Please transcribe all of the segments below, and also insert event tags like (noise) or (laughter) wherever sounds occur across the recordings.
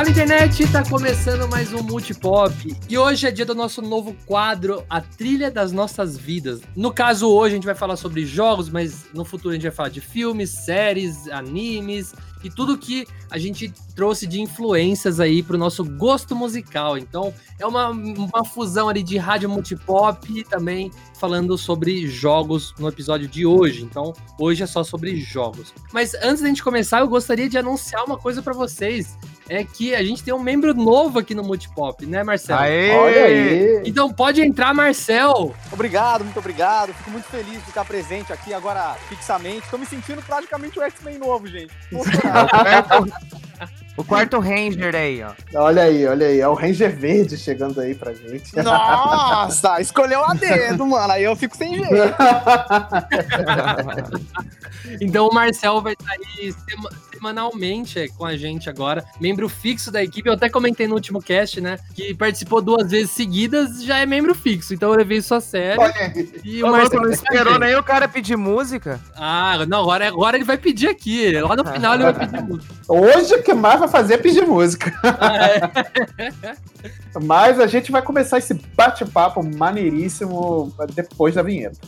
Fala internet, tá começando mais um Multipop e hoje é dia do nosso novo quadro, a trilha das nossas vidas. No caso, hoje a gente vai falar sobre jogos, mas no futuro a gente vai falar de filmes, séries, animes e tudo que a gente trouxe de influências aí pro nosso gosto musical. Então, é uma, uma fusão ali de rádio multipop e também falando sobre jogos no episódio de hoje. Então, hoje é só sobre jogos. Mas antes da gente começar, eu gostaria de anunciar uma coisa para vocês é que a gente tem um membro novo aqui no Multipop, né, Marcelo? Aê! Olha aí! Então pode entrar, Marcel! Obrigado, muito obrigado. Fico muito feliz de estar presente aqui agora fixamente. Tô me sentindo praticamente o X-Men novo, gente. (laughs) O quarto Ranger aí, ó. Olha aí, olha aí. É o Ranger Verde chegando aí pra gente. Nossa, (laughs) escolheu a dedo, mano. Aí eu fico sem jeito. (laughs) então o Marcel vai estar aí semanalmente com a gente agora, membro fixo da equipe. Eu até comentei no último cast, né? Que participou duas vezes seguidas, já é membro fixo. Então eu levei isso a sério. Olha E o Marcelo não esperou nem o cara pedir música. Ah, não, agora, agora ele vai pedir aqui. Lá no final ele vai pedir música. Hoje o que mais vai fazer é pedir música. Ah, (laughs) é. Mas a gente vai começar esse bate-papo maneiríssimo depois da vinheta.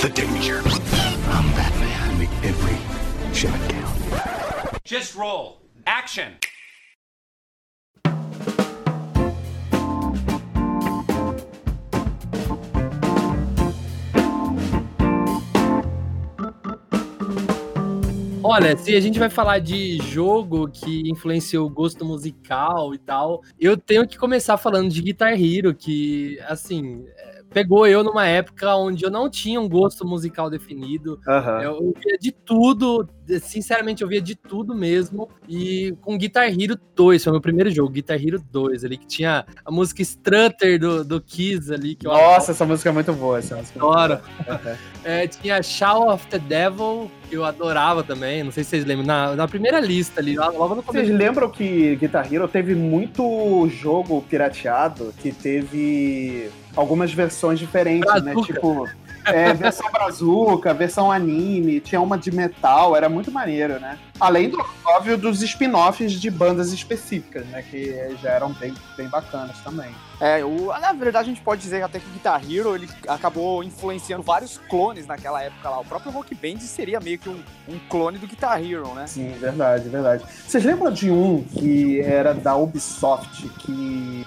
the danger. I'm Batman. Make every shot count. Just roll. Action. Olha, se a gente vai falar de jogo que influenciou o gosto musical e tal, eu tenho que começar falando de Guitar Hero, que, assim, pegou eu numa época onde eu não tinha um gosto musical definido. Uhum. Eu ouvia de tudo, sinceramente, eu via de tudo mesmo. E com Guitar Hero 2, foi o meu primeiro jogo, Guitar Hero 2, ali, que tinha a música Strutter do, do Kiss ali. Que Nossa, essa música é muito boa, essa música. É adoro. Uhum. É, tinha Shout of the Devil, eu adorava também, não sei se vocês lembram, na, na primeira lista ali, logo no começo. Vocês lembram que Guitar Hero teve muito jogo pirateado que teve algumas versões diferentes, né? Brazuca. né? Tipo, é, versão brazuca, versão anime, tinha uma de metal, era muito maneiro, né? Além do óbvio dos spin-offs de bandas específicas, né? Que já eram bem, bem bacanas também. É, o, na verdade a gente pode dizer até que Guitar Hero ele acabou influenciando vários clones naquela época lá. O próprio Rock Band seria meio que um, um clone do Guitar Hero, né? Sim, verdade, verdade. Vocês lembram de um que era da Ubisoft que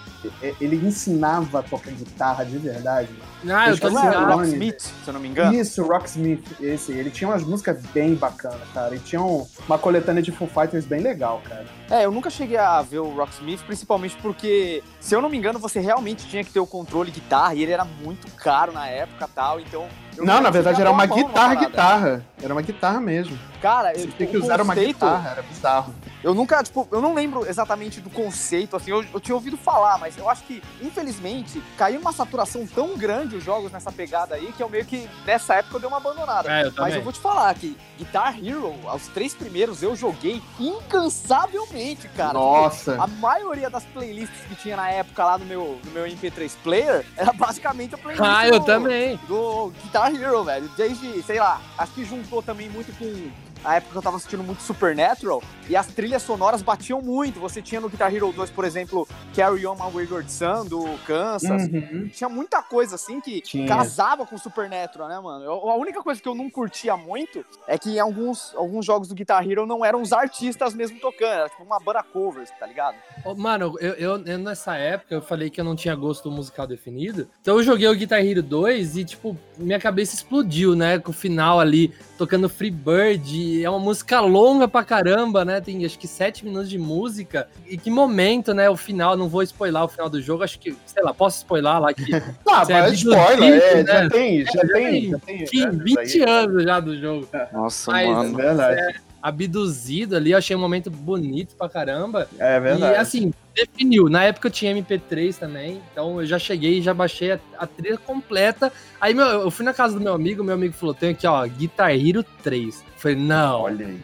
ele ensinava a tocar guitarra de verdade? Ah, eu tô ligado. Rocksmith, se eu não me engano. Isso, Rocksmith, esse. Ele tinha umas músicas bem bacanas, cara. E tinha um, uma coletânea de Foo Fighters bem legal, cara. É, eu nunca cheguei a ver o Rocksmith, principalmente porque, se eu não me engano, você realmente tinha que ter o controle guitarra e ele era muito caro na época tal, então. Não, na verdade era uma guitarra, guitarra. Era uma guitarra mesmo. Cara, você tem que usar conceito, uma guitarra, era bizarro. Eu nunca, tipo, eu não lembro exatamente do conceito, assim, eu, eu tinha ouvido falar, mas eu acho que, infelizmente, caiu uma saturação tão grande os jogos nessa pegada aí que eu meio que, nessa época, eu dei uma abandonada. É, eu mas eu vou te falar que Guitar Hero, os três primeiros, eu joguei incansavelmente, cara. Nossa! a maioria das playlists que tinha na época lá no meu, no meu MP3 player era basicamente a playlist ah, eu do, também. do Guitar Hero, velho. Desde, sei lá, acho que juntou também muito com na época eu tava assistindo muito Supernatural, e as trilhas sonoras batiam muito. Você tinha no Guitar Hero 2, por exemplo, Carry On My Wayward Son, do Kansas. Uhum. Tinha muita coisa assim que tinha. casava com Supernatural, né, mano? Eu, a única coisa que eu não curtia muito é que em alguns, alguns jogos do Guitar Hero não eram os artistas mesmo tocando, era tipo uma banda covers, tá ligado? Oh, mano, eu, eu, eu, nessa época eu falei que eu não tinha gosto musical definido, então eu joguei o Guitar Hero 2 e, tipo, minha cabeça explodiu, né, com o final ali, tocando Free Bird é uma música longa pra caramba, né? Tem acho que sete minutos de música. E que momento, né? O final, não vou spoiler o final do jogo, acho que, sei lá, posso spoiler lá que. (laughs) ah, é mas é spoiler, é, né? já tem, já, é, tem, já tem. Já tem 20 anos já do jogo. Nossa, mas, mano. É verdade. É, abduzido ali, eu achei um momento bonito pra caramba. É verdade. E assim, definiu. Na época eu tinha MP3 também, então eu já cheguei e já baixei a, a trilha completa. Aí meu, eu fui na casa do meu amigo, meu amigo falou: tem aqui, ó, Guitar Hero 3. Eu falei, não. Olha aí.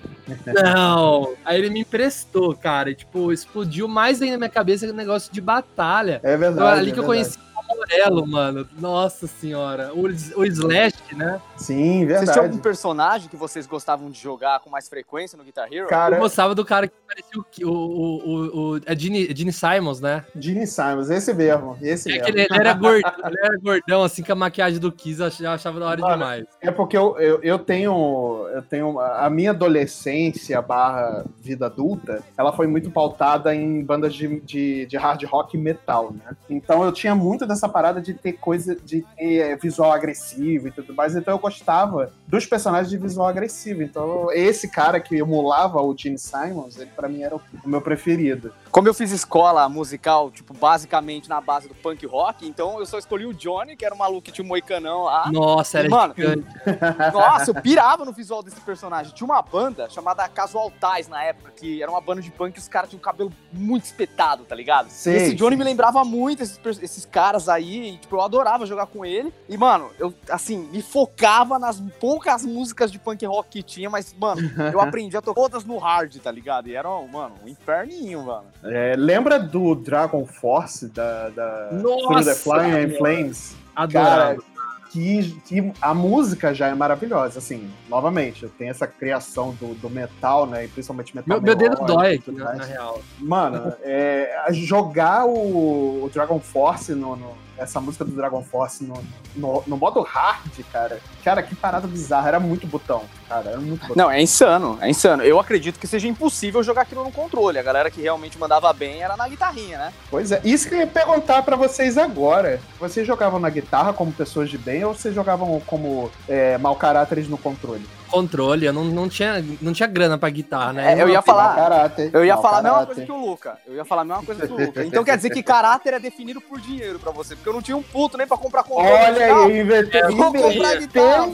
Não. Aí ele me emprestou, cara. E, tipo, explodiu mais ainda na minha cabeça o negócio de batalha. É verdade. Então, ali é que eu conheci amarelo, mano. Nossa senhora. O, o Slash, né? Sim, Vocês tinham verdade. algum personagem que vocês gostavam de jogar com mais frequência no Guitar Hero? Eu Cara, gostava do cara que parecia o. o, o, o, o é Gene, Gene Simons, né? Gene Simons, esse mesmo, esse É mesmo. que ele, ele era gordão, ele era gordão, assim, com a maquiagem do Kiss, eu eu achava da hora Mano, demais. É porque eu, eu, eu tenho. Eu tenho. A minha adolescência barra vida adulta, ela foi muito pautada em bandas de, de, de hard rock e metal, né? Então eu tinha muito dessa parada de ter coisa, de ter é, visual agressivo e tudo mais. Então eu gostava dos personagens de visual agressivo. Então, esse cara que emulava o Gene Simons, ele pra mim era o, meu preferido. Como eu fiz escola musical, tipo, basicamente na base do punk rock, então eu só escolhi o Johnny, que era um maluco que tinha um moicanão lá. Nossa, era Mano, gigante. (laughs) Nossa, eu pirava no visual desse personagem. Tinha uma banda chamada Casual Ties na época, que era uma banda de punk e os caras tinham o cabelo muito espetado, tá ligado? Sei, e esse Johnny sei. me lembrava muito esses, esses caras aí, e, tipo, eu adorava jogar com ele. E, mano, eu, assim, me focava nas poucas músicas de punk rock que tinha, mas, mano, (laughs) eu aprendi a tocar todas no hard, tá ligado? E era, mano, um inferninho, mano. É, lembra do Dragon Force da, da Nossa, Through the Flying. Flames? Adorava. Cara, que, que a música já é maravilhosa, assim, novamente, tem essa criação do, do metal, né, e principalmente metal Meu, meu dedo dói aqui, mais. na real. Mano, é, jogar o, o Dragon Force no, no- essa música do Dragon Force no, no, no modo hard, cara, cara, que parada bizarra, era muito botão, cara, era muito botão. Não, é insano, é insano. Eu acredito que seja impossível jogar aquilo no controle. A galera que realmente mandava bem era na guitarrinha, né? Pois é, isso que eu ia perguntar pra vocês agora. Vocês jogavam na guitarra como pessoas de bem ou vocês jogavam como é, mau caráteres no controle? Controle, eu não, não, tinha, não tinha grana pra guitarra, né? É, eu ia falar- caráter. Eu ia falar a mesma coisa que o Luca. Eu ia falar a mesma coisa que o (laughs) Luca. Então quer dizer que caráter é definido por dinheiro pra você, porque eu não tinha um puto nem pra comprar controle. Olha aí, invertendo. Vou comprar guitarra.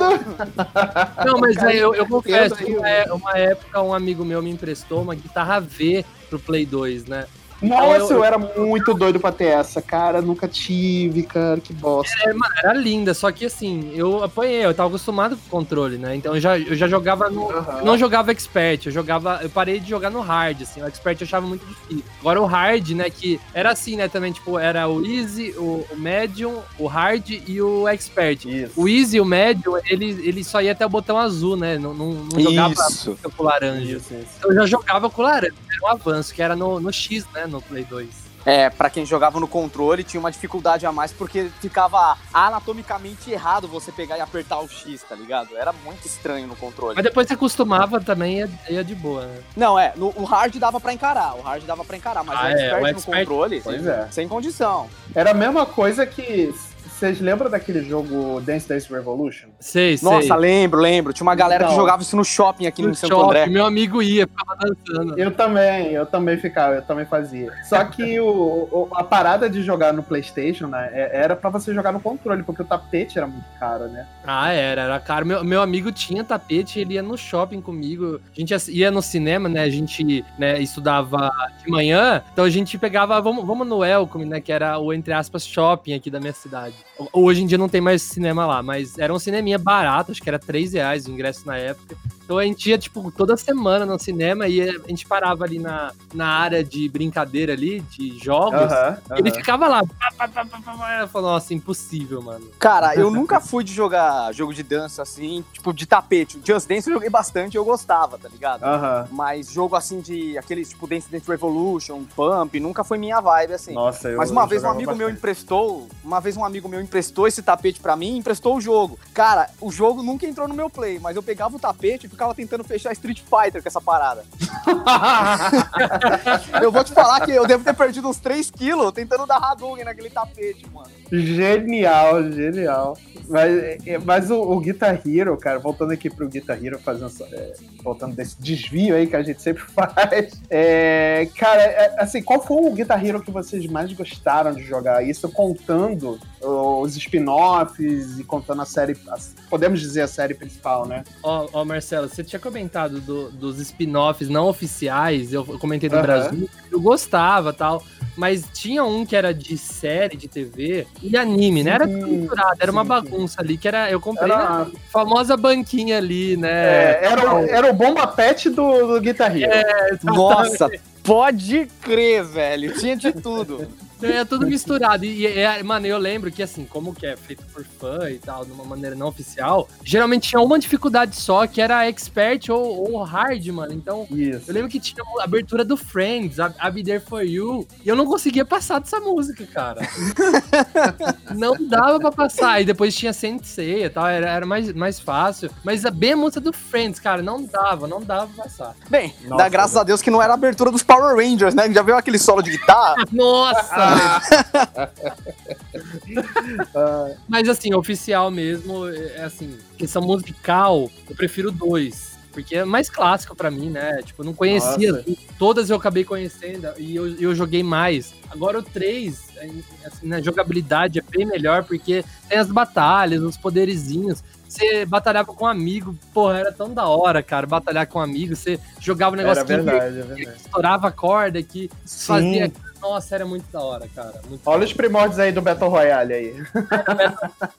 Não, mas aí eu, eu confesso, uma, é- uma época um amigo meu me emprestou uma guitarra V pro Play 2, né? Nossa, eu- eu, era muito doido pra ter essa, cara. Nunca tive, cara. Que bosta. É, mano, era linda, só que assim, eu apanhei, eu tava acostumado com o controle, né? Então eu já, eu já jogava no. Aham. Não jogava expert, eu jogava. Eu parei de jogar no hard, assim. O expert eu achava muito difícil. Agora o hard, né? Que era assim, né? Também, tipo, era o easy, o, o medium, o hard e o expert. Isso. O easy e o medium, ele, ele só ia até o botão azul, né? Não, não, não jogava Isso. com o laranja. Isso, isso. Eu já jogava com o laranja, era um avanço, que era no, no X, né? No Play 2. É, pra quem jogava no controle, tinha uma dificuldade a mais porque ficava anatomicamente errado você pegar e apertar o X, tá ligado? Era muito estranho no controle. Mas depois você acostumava também, ia, ia de boa, né? Não, é, no, o hard dava pra encarar, o hard dava pra encarar, mas Ah, o é, expert o no expert- controle, Pois é. sem condição. Era a mesma coisa que. Vocês lembram daquele jogo Dance Dance Revolution? Sei, sei. Nossa, lembro, lembro. Tinha uma galera que Então. jogava isso no shopping aqui no, no Santo André. meu amigo ia, ficava dançando. Eu também, eu também ficava, eu também fazia. Só que o, o- a parada de jogar no PlayStation, né, é- era pra você jogar no controle, porque o tapete era muito caro, né? Ah, era, era caro. Meu, meu amigo tinha tapete, ele ia no shopping comigo. A gente ia- ia no cinema, né? A gente né, estudava de manhã, então a gente pegava, vamos, vamos no Welcome, né? Que era o, entre aspas, shopping aqui da minha cidade. Hoje em dia não tem mais cinema lá, mas era um cineminha barato, acho que era 3 reais o ingresso na época. Então a gente ia, tipo, toda semana no cinema e a gente parava ali na, na área de brincadeira ali, de jogos. Aham, Ele aham. ficava lá. Pá, pá, pá, falei, nossa, impossível, mano. Cara, eu (laughs) nunca fui de jogar jogo de dança assim, tipo, de tapete. Just Dance eu joguei bastante e eu gostava, tá ligado? Mas jogo assim de aqueles tipo Dance Dance Revolution, Pump, nunca foi minha vibe assim. Nossa, eu Mas uma vez um amigo meu bastante. emprestou, uma vez um amigo meu emprestou esse tapete pra mim, e emprestou o jogo. Cara, o jogo nunca entrou no meu play, mas eu pegava o tapete ficava tentando fechar Street Fighter com essa parada. (laughs) eu vou te falar que eu devo ter perdido uns 3 quilos tentando dar Hadouken naquele tapete, mano. Genial, genial. Mas, mas o, o Guitar Hero, cara, voltando aqui pro Guitar Hero, fazendo, é, voltando desse desvio aí que a gente sempre (laughs) faz. É, cara, é, assim, qual foi o Guitar Hero que vocês mais gostaram de jogar? Isso contando os spin-offs e contando a série, a- podemos dizer a série principal, né? Ó, ó, Marcelo, você tinha comentado do- dos spin-offs não oficiais, eu comentei do Aham. Brasil, eu gostava tal, mas tinha um que era de série de TV e anime, né? Era Sim, tudo misturado, era uma sim, bagunça ali, que era, eu comprei Era- na famosa banquinha ali, né? É, era, o- era o Bomba Pet do, do Guitar Hero. É, Nossa, pode crer, velho. Tinha de tudo. (laughs) É tudo misturado. E, é, mano, eu lembro que, assim, como que é feito por fã e tal, de uma maneira não oficial, geralmente tinha uma dificuldade só, que era expert ou, ou hard, mano. Então, Isso. eu lembro que tinha a abertura do Friends, a, a Be There For You, e eu não conseguia passar dessa música, cara. (laughs) não dava pra passar. E depois tinha Sensei e tal, era, era mais, mais fácil. Mas a bem a música do Friends, cara, não dava, não dava pra passar. Bem, Nossa, dá graças a Deus que não era a abertura dos Power Rangers, né? Já viu aquele solo de guitarra? (laughs) Nossa! (laughs) Mas assim, oficial mesmo, é assim, questão musical, eu prefiro dois. Porque é mais clássico pra mim, né? Tipo, eu não conhecia. Nossa. Todas eu acabei conhecendo e eu, eu joguei mais. Agora o 3, assim, na jogabilidade é bem melhor, porque tem as batalhas, os poderizinhos. Você batalhava com um amigo, porra, era tão da hora, cara, batalhar com um amigo. Você jogava um negócio era que, verdade, é que verdade. estourava a corda, que fazia. Nossa, era muito da hora, cara. Muito Olha os primórdios aí do Battle Royale aí.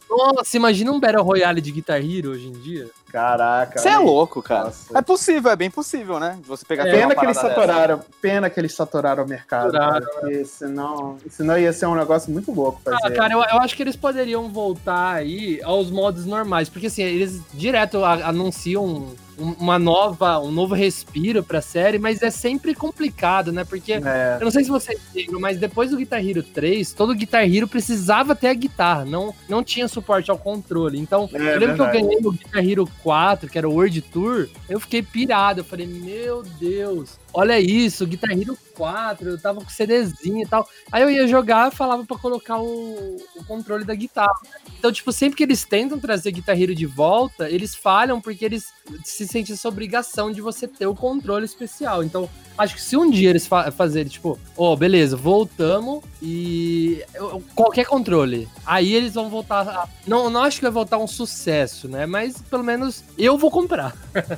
Nossa, imagina um Battle Royale de Guitar Hero hoje em dia. Caraca. Você é louco, cara. Nossa. É possível, é bem possível, né? Você pegar É, Pena que eles parada dessa. saturaram, pena que eles saturaram o mercado. Saturaram, porque senão, senão ia ser um negócio muito louco fazer. Ah, cara, eu, eu acho que eles poderiam voltar aí aos modos normais, porque assim, eles direto a- anunciam um- uma nova, um novo respiro pra série, mas é sempre complicado, né? Porque É, eu não sei se vocês lembram, mas depois do Guitar Hero 3, todo Guitar Hero precisava ter a guitarra, não, não tinha suporte ao controle. Então, É, eu lembro que eu verdade. ganhei o Guitar Hero 4, que era o World Tour, eu fiquei pirado, eu falei, meu Deus, olha isso, Guitar Hero 4, eu tava com CDzinho e tal. Aí eu ia jogar, falava pra colocar o, o controle da guitarra. Então, tipo, sempre que eles tentam trazer Guitar Hero de volta, eles falham porque eles se sentem essa obrigação de você ter o controle especial. Então, acho que se um dia eles fa fazerem, tipo, ó, beleza, voltamos e qualquer controle, aí eles vão voltar. a- não, não acho que vai voltar um sucesso, né? Mas pelo menos eu vou comprar. (laughs)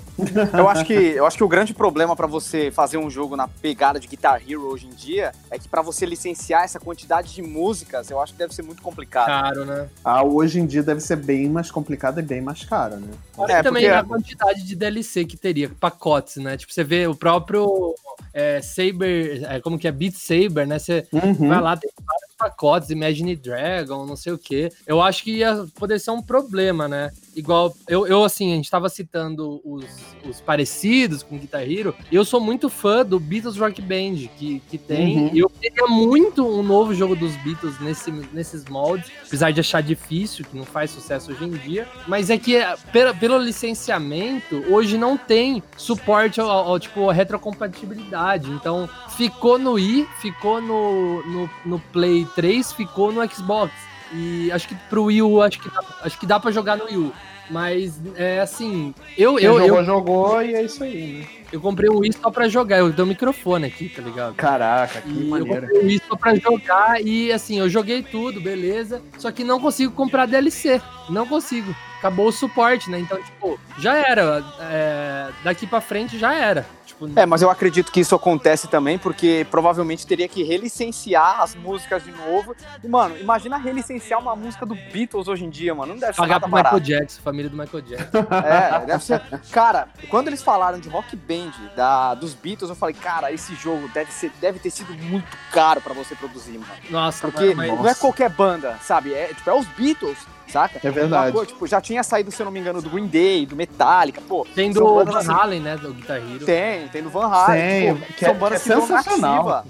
Eu acho que, eu acho que o grande problema pra você fazer um jogo na pegada de Guitar Hero hoje em dia é que pra você licenciar essa quantidade de músicas, eu acho que deve ser muito complicado. Caro, né? ah, hoje em dia deve ser bem mais complicado e bem mais caro, né? É, e também porque- a quantidade de DLC que teria, pacotes, né? Tipo, você vê o próprio é, Saber, é, como que é? Beat Saber, né? Você Uhum. vai lá, tem vários pacotes, Imagine Dragon, não sei o quê. Eu acho que ia poder ser um problema, né? Igual, eu, eu assim, a gente tava citando os, os parecidos com Guitar Hero, eu sou muito fã do Beatles Rock Band, que, que tem, Uhum. e eu queria muito um novo jogo dos Beatles nesse, nesses moldes, apesar de achar difícil, que não faz sucesso hoje em dia, mas é que é, pela, pelo licenciamento, hoje não tem suporte ao, ao, tipo, retrocompatibilidade, então ficou no Wii, ficou no, no, no Play 3, ficou no Xbox, e acho que pro Wii U, acho que, dá- acho que dá pra jogar no Wii U. Mas é assim, eu, Quem eu, jogou, eu, jogou e é isso aí, né? eu comprei um Wii só pra jogar. Eu tenho um microfone aqui, tá ligado? Caraca, que E eu maneiro. comprei um Wii só pra jogar e assim, eu joguei tudo, beleza. Só que não consigo comprar DLC. Não consigo. Acabou o suporte, né? Então, tipo, já era. É, daqui pra frente já era. Tipo, É, mas eu acredito que isso acontece também porque provavelmente teria que relicenciar as músicas de novo. E, mano, imagina relicenciar uma música do Beatles hoje em dia, mano. Não deve ser pagar nada pro Michael barato. Jackson, família do Michael Jackson. (laughs) É, deve ser. Cara, quando eles falaram de Rock Band da, dos Beatles, eu falei, cara, esse jogo deve, ser, deve ter sido muito caro pra você produzir, mano. Nossa, Porque mas, não é qualquer banda, sabe? É, tipo, é os Beatles, saca? É verdade. Uma coisa, tipo, já tinha saído, se eu não me engano, do Green Day, do Metallica, pô. tem do Van assim- Halen, né? Do Guitar Hero. Tem, tem do Van Halen. Tem, tipo, que são é- bandas que é sensacional. nativa.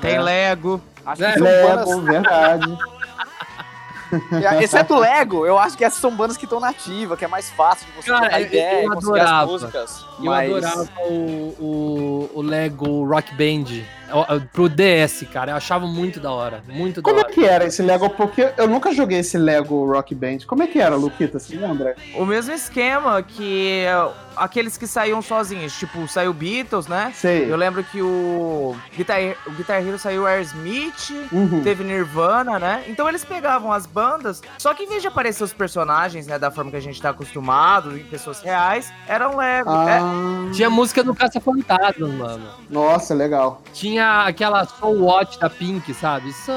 Tem Lego. Acho (laughs) É, que são Lego, bandas. verdade. Exceto Lego, eu acho que essas são bandas que estão nativas, que é mais fácil de você Cara, ideia, eu conseguir as adorava. músicas. Eu mas... adorava o, o, o Lego Rock Band pro DS, cara. Eu achava muito da hora. Muito da Como é hora. que era esse Lego? Porque eu nunca joguei esse Lego Rock Band. Como é que era, Luquita? Você lembra? O mesmo esquema que é, aqueles que saíam sozinhos, tipo, saiu Beatles, né? Sei. Eu lembro que o Guitar, o Guitar Hero saiu Aerosmith, Uhum. teve Nirvana, né? Então eles pegavam as bandas, só que em vez de aparecer os personagens, né, da forma que a gente tá acostumado, em pessoas reais, eram Lego. É, Ah, Tinha música do Caça Fantasma, mano. Nossa, legal. Tinha aquela So What da Pink, sabe? So?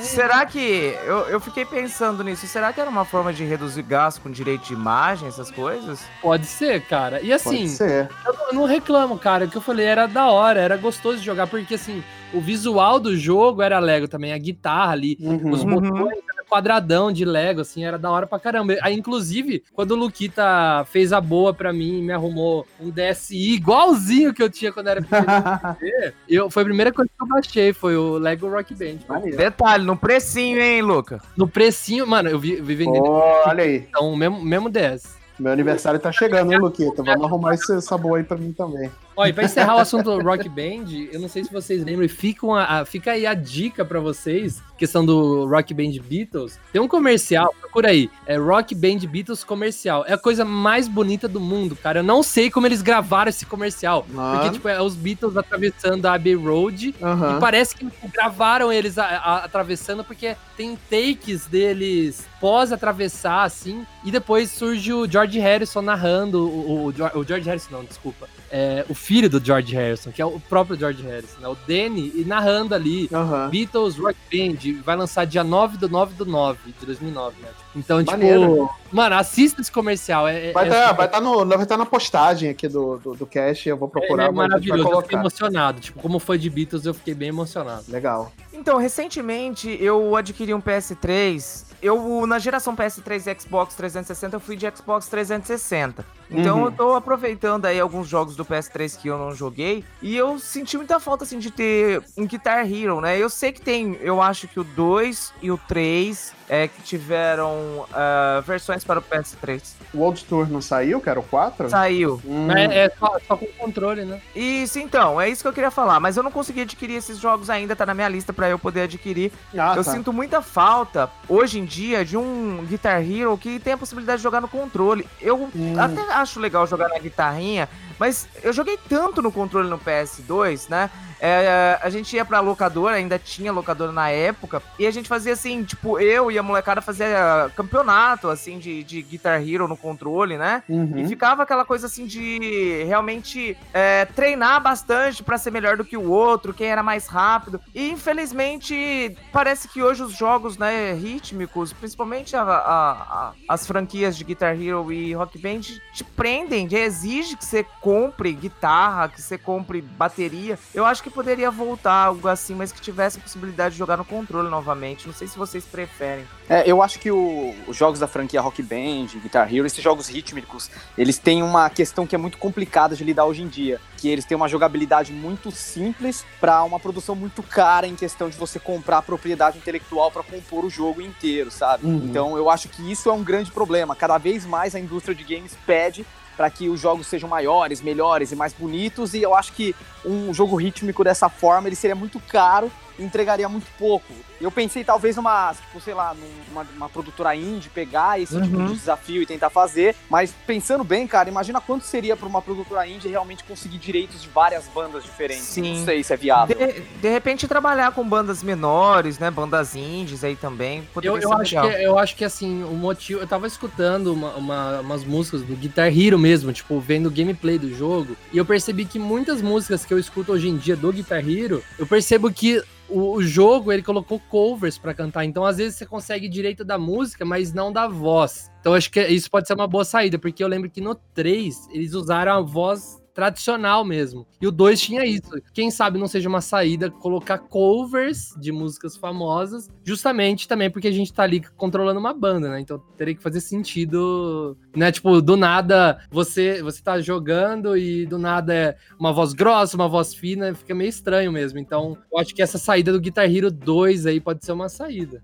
Será que. Eu, eu fiquei pensando nisso. Será que era uma forma de reduzir gasto com direito de imagem, essas coisas? Pode ser, cara. E assim, Pode ser. eu não- eu não reclamo, cara. O que eu falei era da hora, era gostoso de jogar, porque assim, o visual do jogo era Lego também, a guitarra ali, Uhum. os Uhum. botões era quadradão de Lego, assim, era da hora pra caramba. Aí, inclusive, quando o Luquita fez a boa pra mim e me arrumou um DSi igualzinho que eu tinha quando era pequeno, (laughs) eu, foi a primeira coisa que eu baixei, foi o Lego Rock Band. Detalhe, no precinho, hein, Luca? No precinho, mano, eu vi, vi vendendo Ó, olha aí. então, o mesmo, mesmo DS. Meu aniversário tá chegando, hein, Luquita? Vamos arrumar esse, essa boa aí pra mim também. E pra encerrar o assunto Rock Band, eu não sei se vocês lembram, e fica, uma- a- fica aí a dica pra vocês, questão do Rock Band Beatles. Tem um comercial, procura aí, é Rock Band Beatles comercial. É a coisa mais bonita do mundo, cara. Eu não sei como eles gravaram esse comercial. Ah. Porque, tipo, é os Beatles atravessando a Abbey Road. E parece que gravaram eles a- a- atravessando, porque tem takes deles pós-atravessar, assim. E depois surge o George Harrison narrando. O, o, o George Harrison, não, desculpa. É, o filho do George Harrison, que é o próprio George Harrison, né? O Danny, e narrando ali. Aham. Beatles Rock Band vai lançar dia 9 do 9 do 9 de 2009, né? Então, tipo, Maneiro. mano, assista esse comercial. É, Vai é, estar é, vai tá no, vai tá na postagem aqui do, do, do cast, eu vou procurar, é vai maravilhoso. Eu fiquei emocionado. Tipo, como foi de Beatles, eu fiquei bem emocionado. Legal. Então, recentemente eu adquiri um PS3. Eu, na geração PS3 e Xbox 360, eu fui de Xbox 360. Então Uhum. eu tô aproveitando aí alguns jogos do PS3 que eu não joguei. E eu senti muita falta, assim, de ter um Guitar Hero, né? Eu sei que tem, eu acho que o 2 e o 3 é que tiveram ah, versões para o PS3. O World Tour não saiu, que era o 4? Saiu. Hum, Mas é só, só com controle, né? Isso, então, é isso que eu queria falar. Mas eu não consegui adquirir esses jogos ainda, tá na minha lista pra eu poder adquirir. ah, eu tá. sinto muita falta, hoje em dia, de um Guitar Hero que tem a possibilidade de jogar no controle. Eu Hum. até acho legal jogar na guitarrinha, mas eu joguei tanto no controle no PS2, né? É, a gente ia pra locadora, ainda tinha locadora na época, e a gente fazia assim, tipo, eu e a molecada fazia campeonato, assim, de, de Guitar Hero no controle, né? Uhum. E ficava aquela coisa assim de realmente é, treinar bastante pra ser melhor do que o outro, quem era mais rápido. E infelizmente parece que hoje os jogos né, rítmicos, principalmente a- a- a- as franquias de Guitar Hero e Rock Band, te prendem, te exige que você compre guitarra, que você compre bateria. Eu acho que poderia voltar algo assim, mas que tivesse a possibilidade de jogar no controle novamente. Não sei se vocês preferem. É, eu acho que o- os jogos da franquia Rock Band, Guitar Hero, esses jogos rítmicos, eles têm uma questão que é muito complicada de lidar hoje em dia, que eles têm uma jogabilidade muito simples para uma produção muito cara em questão de você comprar propriedade intelectual para compor o jogo inteiro, sabe? Uhum. Então eu acho que isso é um grande problema. Cada vez mais a indústria de games pede para que os jogos sejam maiores, melhores e mais bonitos, e eu acho que um jogo rítmico dessa forma ele seria muito caro entregaria muito pouco. Eu pensei talvez numa, tipo, sei lá, numa uma produtora indie pegar esse tipo Uhum. de desafio e tentar fazer, mas pensando bem, cara, imagina quanto seria para uma produtora indie realmente conseguir direitos de várias bandas diferentes. Sim. Não sei se é viável. De, de repente trabalhar com bandas menores, né? Bandas indies aí também. Poderia Eu, eu, acho que, eu acho que assim, o motivo. Eu tava escutando uma- uma- umas músicas do Guitar Hero mesmo, tipo, vendo o gameplay do jogo, e eu percebi que muitas músicas que eu escuto hoje em dia do Guitar Hero, eu percebo que o, o jogo ele colocou covers pra cantar. Então, às vezes, você consegue direito da música, mas não da voz. Então, acho que isso pode ser uma boa saída, porque eu lembro que no 3 eles usaram a voz tradicional mesmo. E o 2 tinha isso. Quem sabe não seja uma saída colocar covers de músicas famosas, justamente também porque a gente tá ali controlando uma banda, né? Então teria que fazer sentido, né? Tipo, do nada você você tá jogando e do nada é uma voz grossa, uma voz fina, fica meio estranho mesmo. Então, eu acho que essa saída do Guitar Hero 2 aí pode ser uma saída.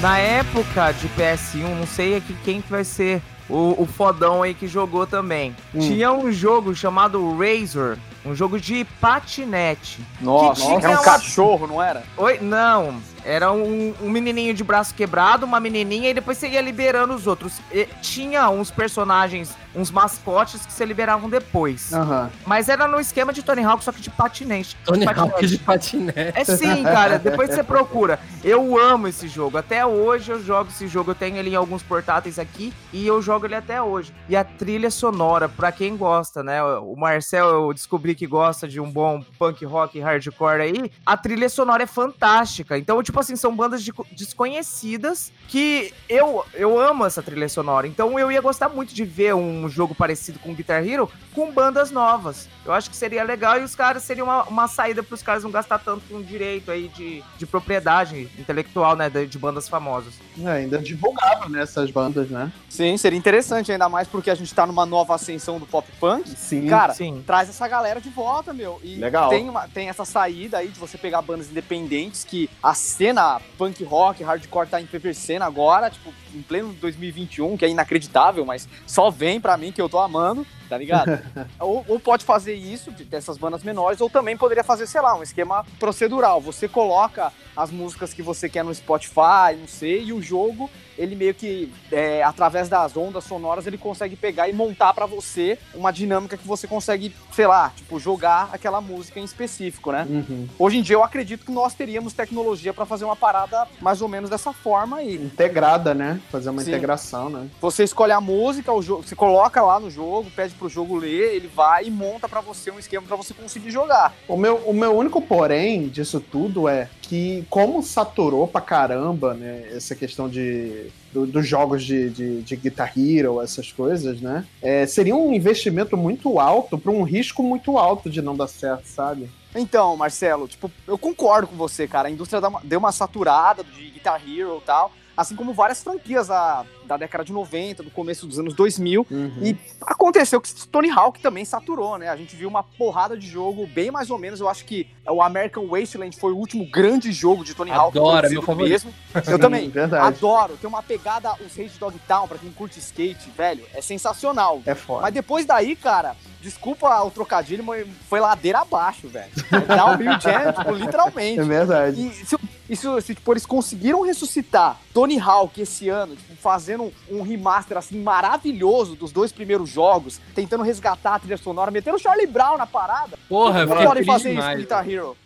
Na época de PS1, não sei aqui quem que vai ser o, o fodão aí que jogou também. Hum. Tinha um jogo chamado Razor, um jogo de patinete. Nossa, tinha era um uma- cachorro, não era? Oi? Não. Era um, um menininho de braço quebrado, uma menininha, e depois você ia liberando os outros. E tinha uns personagens, uns mascotes que você liberavam depois. Aham. Mas era no esquema de Tony Hawk, só que de patinete. Tony patinete. Hawk de patinete. É sim, cara. Depois você procura. Eu amo esse jogo. Até hoje eu jogo esse jogo. Eu tenho ele em alguns portáteis aqui e eu jogo ele até hoje. E a trilha sonora, pra quem gosta, né? O Marcel, eu descobri que gosta de um bom punk rock hardcore aí. A trilha sonora é fantástica. Então, tipo assim, são bandas de- desconhecidas que eu, eu amo essa trilha sonora. Então eu ia gostar muito de ver um jogo parecido com Guitar Hero com bandas novas. Eu acho que seria legal e os caras seriam uma, uma saída para os caras não gastar tanto com direito aí de, de propriedade intelectual, né, de, de bandas famosas. É, ainda divulgava nessas bandas, né? Sim, seria interessante, ainda mais porque a gente tá numa nova ascensão do pop punk. Sim. Cara, Sim. traz essa galera de volta, meu. E Legal. Tem, uma, tem essa saída aí de você pegar bandas independentes que a cena punk rock, hardcore tá enfervescendo agora, tipo, em pleno 2021, que é inacreditável, mas só vem pra mim que eu tô amando, tá ligado? (laughs) ou, ou pode fazer isso, de- dessas bandas menores, ou também poderia fazer, sei lá, um esquema procedural. Você coloca as músicas que você quer no Spotify, não sei, e o jogo, ele meio que, é, através das ondas sonoras, ele consegue pegar e montar pra você uma dinâmica que você consegue, sei lá, tipo, jogar aquela música em específico, né? Uhum. Hoje em dia eu acredito que nós teríamos tecnologia pra fazer uma parada mais ou menos dessa forma aí. Integrada, né? Fazer uma Sim. integração, né? Você escolhe a música, o jogo, você coloca lá no jogo, pede pro jogo ler, ele vai e monta pra você um esquema pra você conseguir jogar. O meu, o meu único porém disso tudo é que, como saturou pra caramba, né? Essa questão de. Do- dos jogos de, de, de Guitar Hero, essas coisas, né? É, seria um investimento muito alto para um risco muito alto de não dar certo, sabe? Então, Marcelo, tipo, eu concordo com você, cara. A indústria deu uma saturada de Guitar Hero e tal, assim como várias franquias da, da década de 90, do começo dos anos 2000. Uhum. E aconteceu que Tony Hawk também saturou, né? A gente viu uma porrada de jogo, bem mais ou menos. Eu acho que o American Wasteland foi o último grande jogo de Tony Hawk Adoro, é meu favorito. mesmo. Eu também. (laughs) Verdade. Adoro. Tem uma pegada, os Rage Dog Town, pra quem curte skate, velho, é sensacional. É foda. Mas depois daí, cara, desculpa o trocadilho, mas foi ladeira abaixo, velho. É downhill jam, (laughs) tipo, literalmente. É verdade. E se, e se- se, tipo, eles conseguiram ressuscitar Tony Hawk esse ano, tipo, fazendo um remaster assim maravilhoso dos dois primeiros jogos, tentando resgatar a trilha sonora, metendo o Charlie Brown na parada, Porra, fiquei podem fazer isso com demais. Guitar Hero?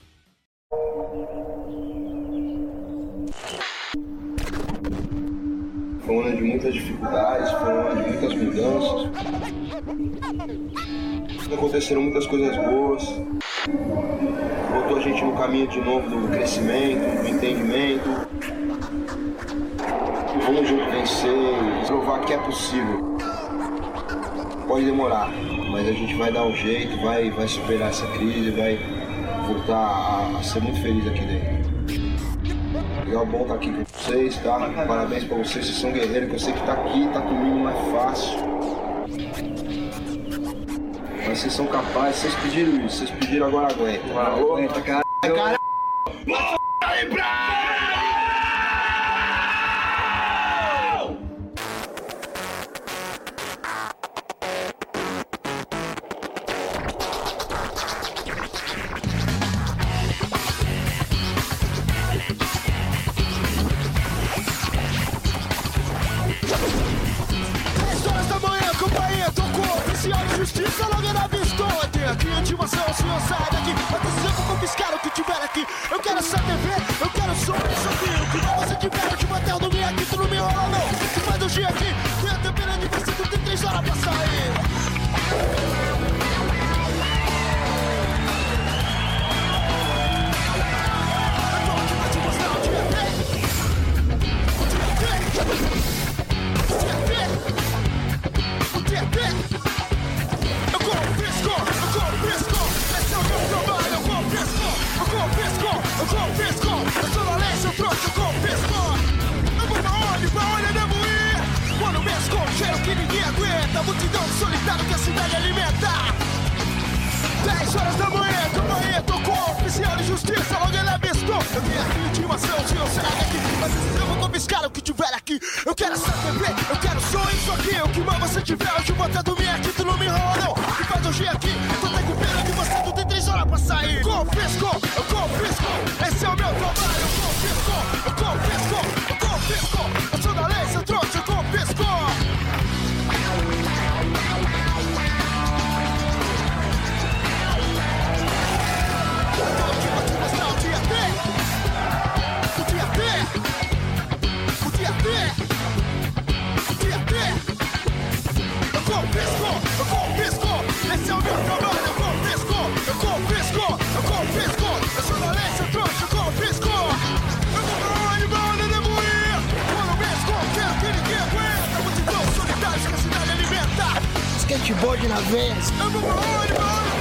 Foi um ano de muitas dificuldades, foi um ano de muitas mudanças. Aconteceram muitas coisas boas. Botou a gente no caminho de novo do crescimento, do entendimento. Vamos junto vencer e provar que é possível. Pode demorar, mas a gente vai dar um jeito, vai, vai superar essa crise, vai voltar a, a ser muito feliz aqui dentro. Legal, bom estar aqui com vocês, tá? Parabéns pra vocês, vocês são guerreiros, que eu sei que tá aqui, tá comigo, não é fácil. Mas vocês são capazes, vocês pediram isso, vocês pediram agora aguenta. Aguenta, cara. cara. Eu confisco, esse é o meu trabalho. Eu confisco, Skateboard na veia.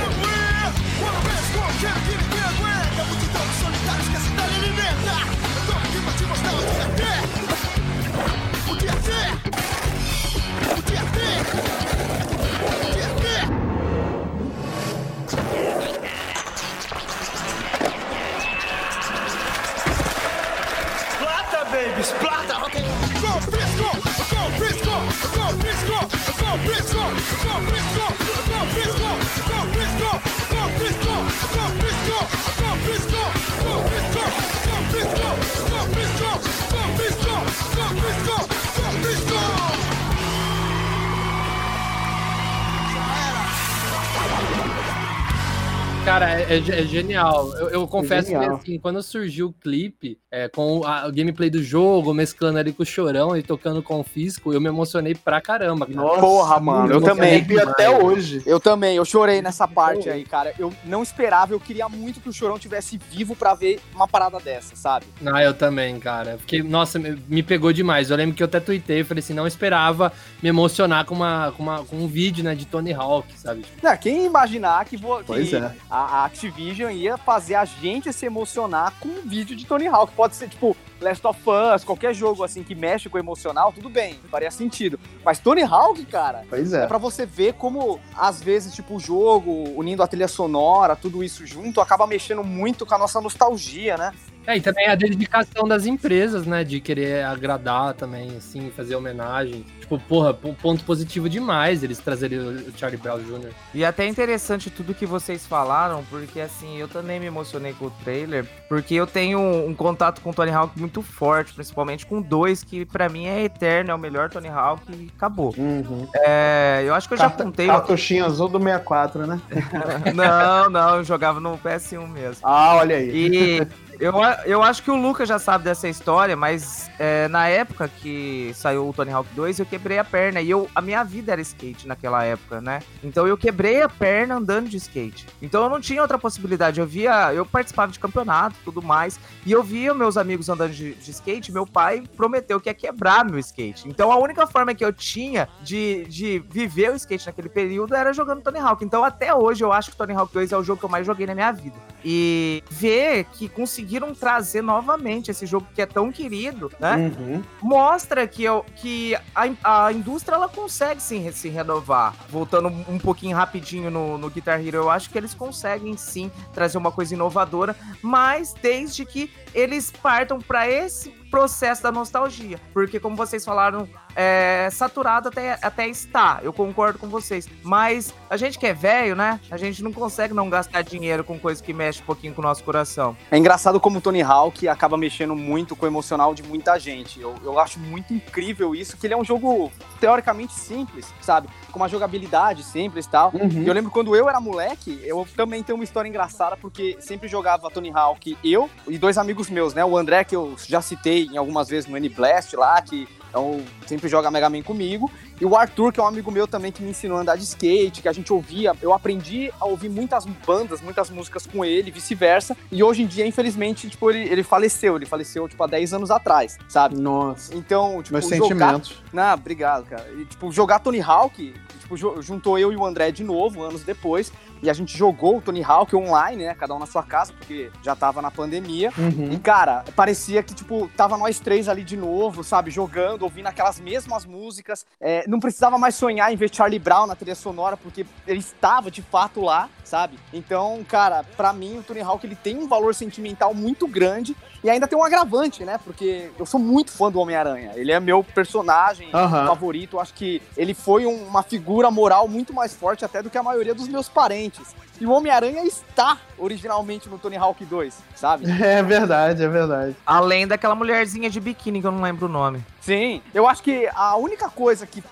Cara, é, é é genial. Eu, eu confesso genial. que assim, quando surgiu o clipe, é, com o, a- o gameplay do jogo, mesclando ali com o chorão e tocando confisco, eu me emocionei pra caramba. Cara. Nossa, Porra, mano, eu também. arrepio até hoje. Eu também, eu chorei nessa parte aí, cara. Eu não esperava, eu queria muito que o Chorão tivesse vivo pra ver uma parada dessa, sabe? Ah, eu também, cara. Porque, nossa, me, me pegou demais. Eu lembro que eu até tuitei, falei assim, não esperava me emocionar com, uma, com, uma, com um vídeo, né, de Tony Hawk, sabe? Não, quem imaginar que, vo- que Pois é. a, a Activision ia fazer a gente se emocionar com um vídeo de Tony Hawk? Pode ser, tipo, Last of Us, qualquer jogo assim que mexe com o emocional, tudo bem, faria sentido. Mas Tony Hawk, cara, Pois É é. pra você ver como, às vezes, tipo, o jogo, unindo a trilha sonora, tudo isso junto, acaba mexendo muito com a nossa nostalgia, né? É, e também a dedicação das empresas, né? De querer agradar também, assim, fazer homenagem. Tipo, porra, ponto positivo demais eles trazerem o Charlie Brown Jr. E até interessante tudo que vocês falaram, porque assim, eu também me emocionei com o trailer, porque eu tenho um, contato com o Tony Hawk muito forte, principalmente com dois, que pra mim é eterno, é o melhor Tony Hawk e acabou. Uhum. É, eu acho que eu já Carta- contei. Cartuchinho azul do 64, né? (laughs) Não, não, eu jogava no PS1 mesmo. Ah, olha aí. E eu, eu acho que o Lucas já sabe dessa história, mas é, na época que saiu o Tony Hawk 2, eu quebrei a perna. E eu, a minha vida era skate naquela época, né? Então eu quebrei a perna andando de skate. Então eu não tinha outra possibilidade. Eu via, eu participava de campeonato tudo mais. E eu via meus amigos andando de, de skate. Meu pai prometeu que ia quebrar meu skate. Então a única forma que eu tinha de, de viver o skate naquele período era jogando Tony Hawk. Então até hoje eu acho que Tony Hawk 2 é o jogo que eu mais joguei na minha vida. E ver que conseguiram trazer novamente esse jogo que é tão querido, né? Uhum. Mostra que, eu, que a, a indústria ela consegue sim se renovar. Voltando um pouquinho rapidinho no, no Guitar Hero, eu acho que eles conseguem sim trazer uma coisa inovadora, mas desde que eles partam para esse processo da nostalgia. Porque, como vocês falaram, é, saturado até, até está. Eu concordo com vocês. Mas a gente que é velho, né? A gente não consegue não gastar dinheiro com coisa que mexe um pouquinho com o nosso coração. É engraçado como o Tony Hawk acaba mexendo muito com o emocional de muita gente. Eu, eu acho muito incrível isso, que ele é um jogo teoricamente simples, sabe? Com uma jogabilidade simples e tal. Uhum. E eu lembro quando eu era moleque, eu também tenho uma história engraçada, porque sempre jogava Tony Hawk, eu e dois amigos meus, né? O André, que eu já citei em algumas vezes no N-Blast lá, que um, sempre joga Mega Man comigo. E o Arthur, que é um amigo meu também, que me ensinou a andar de skate, que a gente ouvia. Eu aprendi a ouvir muitas bandas, muitas músicas com ele, vice-versa. E hoje em dia, infelizmente, tipo, ele, ele faleceu. Ele faleceu, tipo, há 10 anos atrás, sabe? Nossa. Então, tipo, Meus jogar sentimentos. não, obrigado, cara. E, tipo, jogar Tony Hawk, tipo, juntou eu e o André de novo, anos depois, e a gente jogou o Tony Hawk online, né? Cada um na sua casa, porque já tava na pandemia. E, Uhum. cara, parecia que, tipo, tava nós três ali de novo, sabe? Jogando, ouvindo aquelas mesmas músicas, é, não precisava mais sonhar em ver Charlie Brown na trilha sonora, porque ele estava de fato lá, sabe? Então, cara, pra mim o Tony Hawk ele tem um valor sentimental muito grande e ainda tem um agravante, né? Porque eu sou muito fã do Homem-Aranha. Ele é meu personagem Aham. favorito. Eu acho que ele foi um- uma figura moral muito mais forte até do que a maioria dos meus parentes. E o Homem-Aranha está originalmente no Tony Hawk 2, sabe? (laughs) É verdade, é verdade. Além daquela mulherzinha de biquíni que eu não lembro o nome. Sim, eu acho que a única coisa que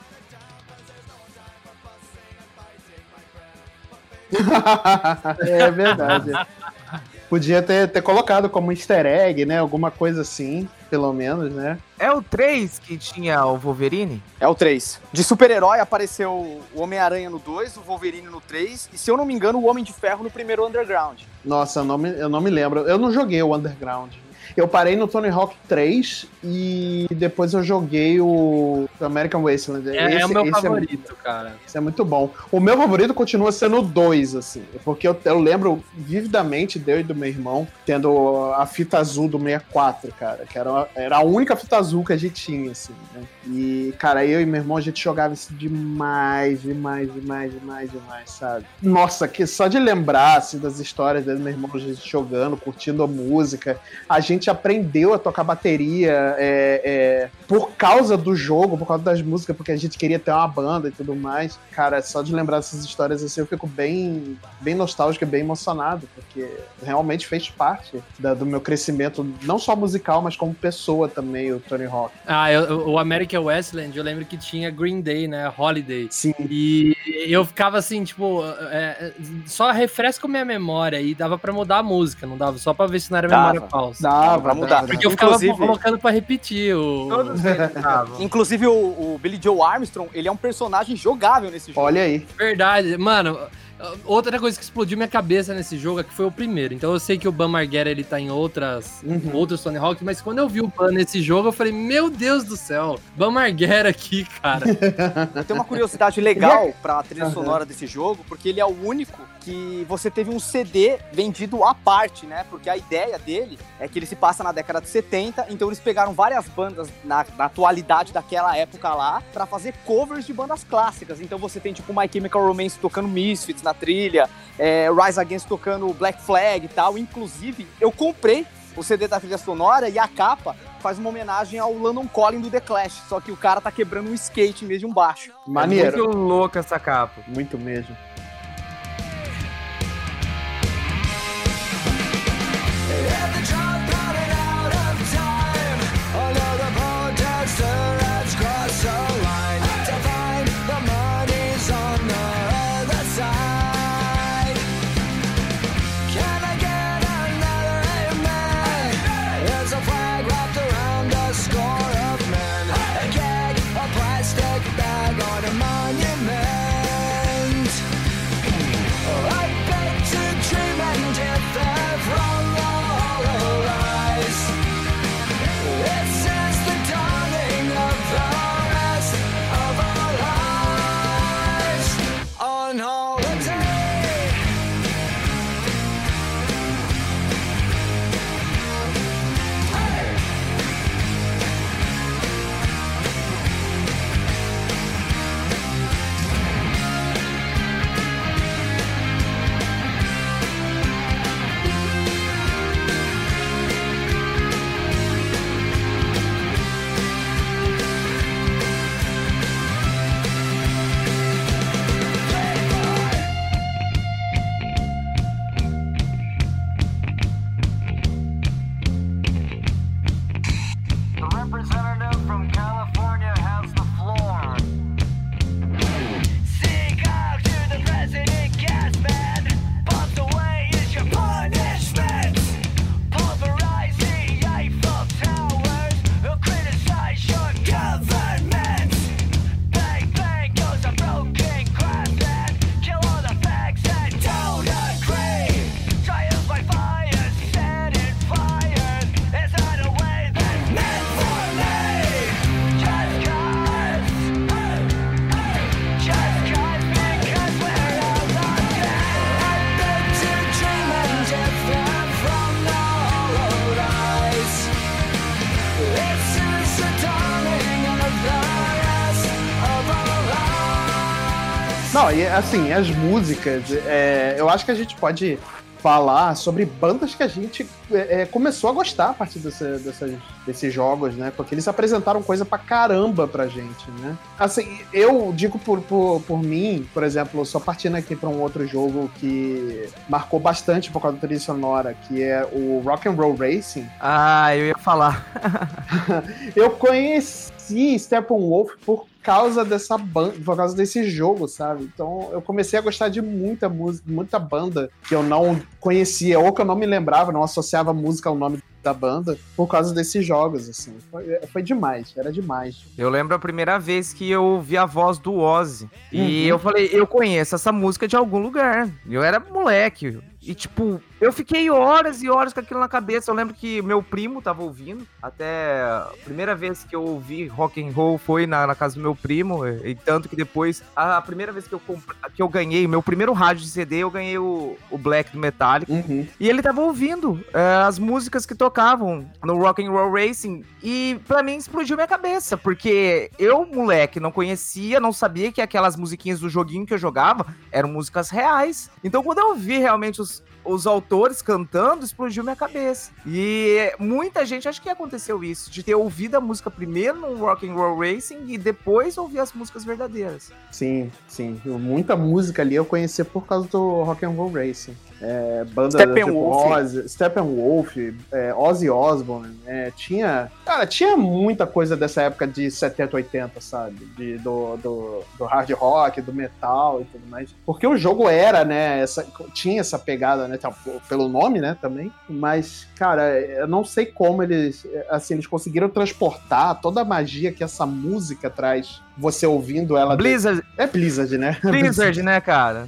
(laughs) é verdade. Podia ter, ter colocado como easter egg, né? Alguma coisa assim, pelo menos, né? É o 3 que tinha o Wolverine? É o 3. De super-herói apareceu o Homem-Aranha no 2, o Wolverine no 3, e se eu não me engano, o Homem de Ferro no primeiro Underground. Nossa, eu não me, eu não me lembro. Eu não joguei o Underground. Eu parei no Tony Hawk 3 e depois eu joguei o American Wasteland. É, é o Esse- meu esse favorito, cara. Isso é muito bom. O meu favorito continua sendo o 2, assim. Porque eu, eu lembro vividamente de eu e do meu irmão tendo a fita azul do 64, cara. Que era, era a única fita azul que a gente tinha, assim, né? E, cara, eu e meu irmão, a gente jogava isso demais, demais, demais, demais, demais, sabe? Nossa, que só de lembrar, assim, das histórias dele, meu irmão, a gente jogando, curtindo a música. A gente aprendeu a tocar bateria é, é, por causa do jogo, por causa das músicas, porque a gente queria ter uma banda e tudo mais. Cara, só de lembrar dessas histórias assim, eu fico bem, bem nostálgico e bem emocionado, porque realmente fez parte da- do meu crescimento, não só musical, mas como pessoa também, o Tony Hawk. Ah, eu- o American Westland, eu lembro que tinha Green Day, né? Holiday. Sim. E eu ficava assim, tipo, é, só refresco minha memória e dava pra mudar a música, não dava? Só pra ver se não era Dava. memória falsa. Dava, pra mudar. dava, Porque eu dava. ficava Inclusive- colocando pra repetir o. Todos eles. Inclusive, o, o Billy Joe Armstrong, ele é um personagem jogável nesse jogo. Olha aí. Verdade, mano. Outra coisa que explodiu minha cabeça nesse jogo é que foi o primeiro. Então eu sei que o Ban Margera ele tá em outras, Uhum. outros Tony Hawk, mas quando eu vi o Ban nesse jogo, eu falei, meu Deus do céu, Ban Margera aqui, cara. (laughs) Eu tenho uma curiosidade legal pra trilha Aham. sonora desse jogo, porque ele é o único que você teve um CD vendido à parte, né? Porque a ideia dele é que ele se passa na década de 70, então eles pegaram várias bandas na, na atualidade daquela época lá pra fazer covers de bandas clássicas. Então você tem tipo My Chemical Romance tocando Misfits na trilha, é, Rise Against tocando Black Flag e tal. Inclusive, eu comprei o CD da trilha sonora e a capa faz uma homenagem ao Landon Collin do The Clash, só que o cara tá quebrando um skate em vez de um baixo. Maneiro. Muito louca essa capa. Muito mesmo. Plastic bag assim, as músicas, é, eu acho que a gente pode falar sobre bandas que a gente é, é, começou a gostar a partir dessas- desses jogos, né? Porque eles apresentaram coisa pra caramba pra gente, né? Assim, eu digo por, por, por mim, por exemplo, só partindo aqui pra um outro jogo que marcou bastante por causa da trilha sonora, que é o Rock and Roll Racing. Ah, eu ia falar. (laughs) Eu conheci Steppenwolf por causa dessa banda, por causa desse jogo, sabe? Então eu comecei a gostar de muita música, muita banda que eu não conhecia, ou que eu não me lembrava, não associava música ao nome da banda, por causa desses jogos, assim. Foi, foi demais, era demais. Eu lembro a primeira vez que eu ouvi a voz do Ozzy. E Uhum. eu falei, eu conheço essa música de algum lugar. Eu era moleque. E, tipo, eu fiquei horas e horas com aquilo na cabeça. Eu lembro que meu primo tava ouvindo. Até a primeira vez que eu ouvi rock and roll foi na, na casa do meu primo. E tanto que depois, a, a primeira vez que eu, comp- que eu ganhei, meu primeiro rádio de CD, eu ganhei o, o Black do Metallica. Uhum. E ele tava ouvindo é, as músicas que tocavam no Rock and Roll Racing e pra mim explodiu minha cabeça, porque eu, moleque, não conhecia, não sabia que aquelas musiquinhas do joguinho que eu jogava eram músicas reais. Então quando eu vi realmente os, os autores cantando, explodiu minha cabeça. E muita gente, acho que aconteceu isso, de ter ouvido a música primeiro no Rock and Roll Racing e depois ouvir as músicas verdadeiras. Sim, sim. Muita música ali eu conheci por causa do Rock and Roll Racing. É, banda Steppenwolf. tipo Ozzy, Steppenwolf, é, Ozzy Osbourne, é, tinha, cara, tinha muita coisa dessa época de 70, 80, sabe? De, do, do, do hard rock, do metal e tudo mais. Porque o jogo era, né, essa, tinha essa pegada, né, pelo nome, né, também. Mas, cara, eu não sei como eles, assim, eles conseguiram transportar toda a magia que essa música traz, você ouvindo ela. Blizzard, É Blizzard, né? Blizzard, (laughs) né, cara?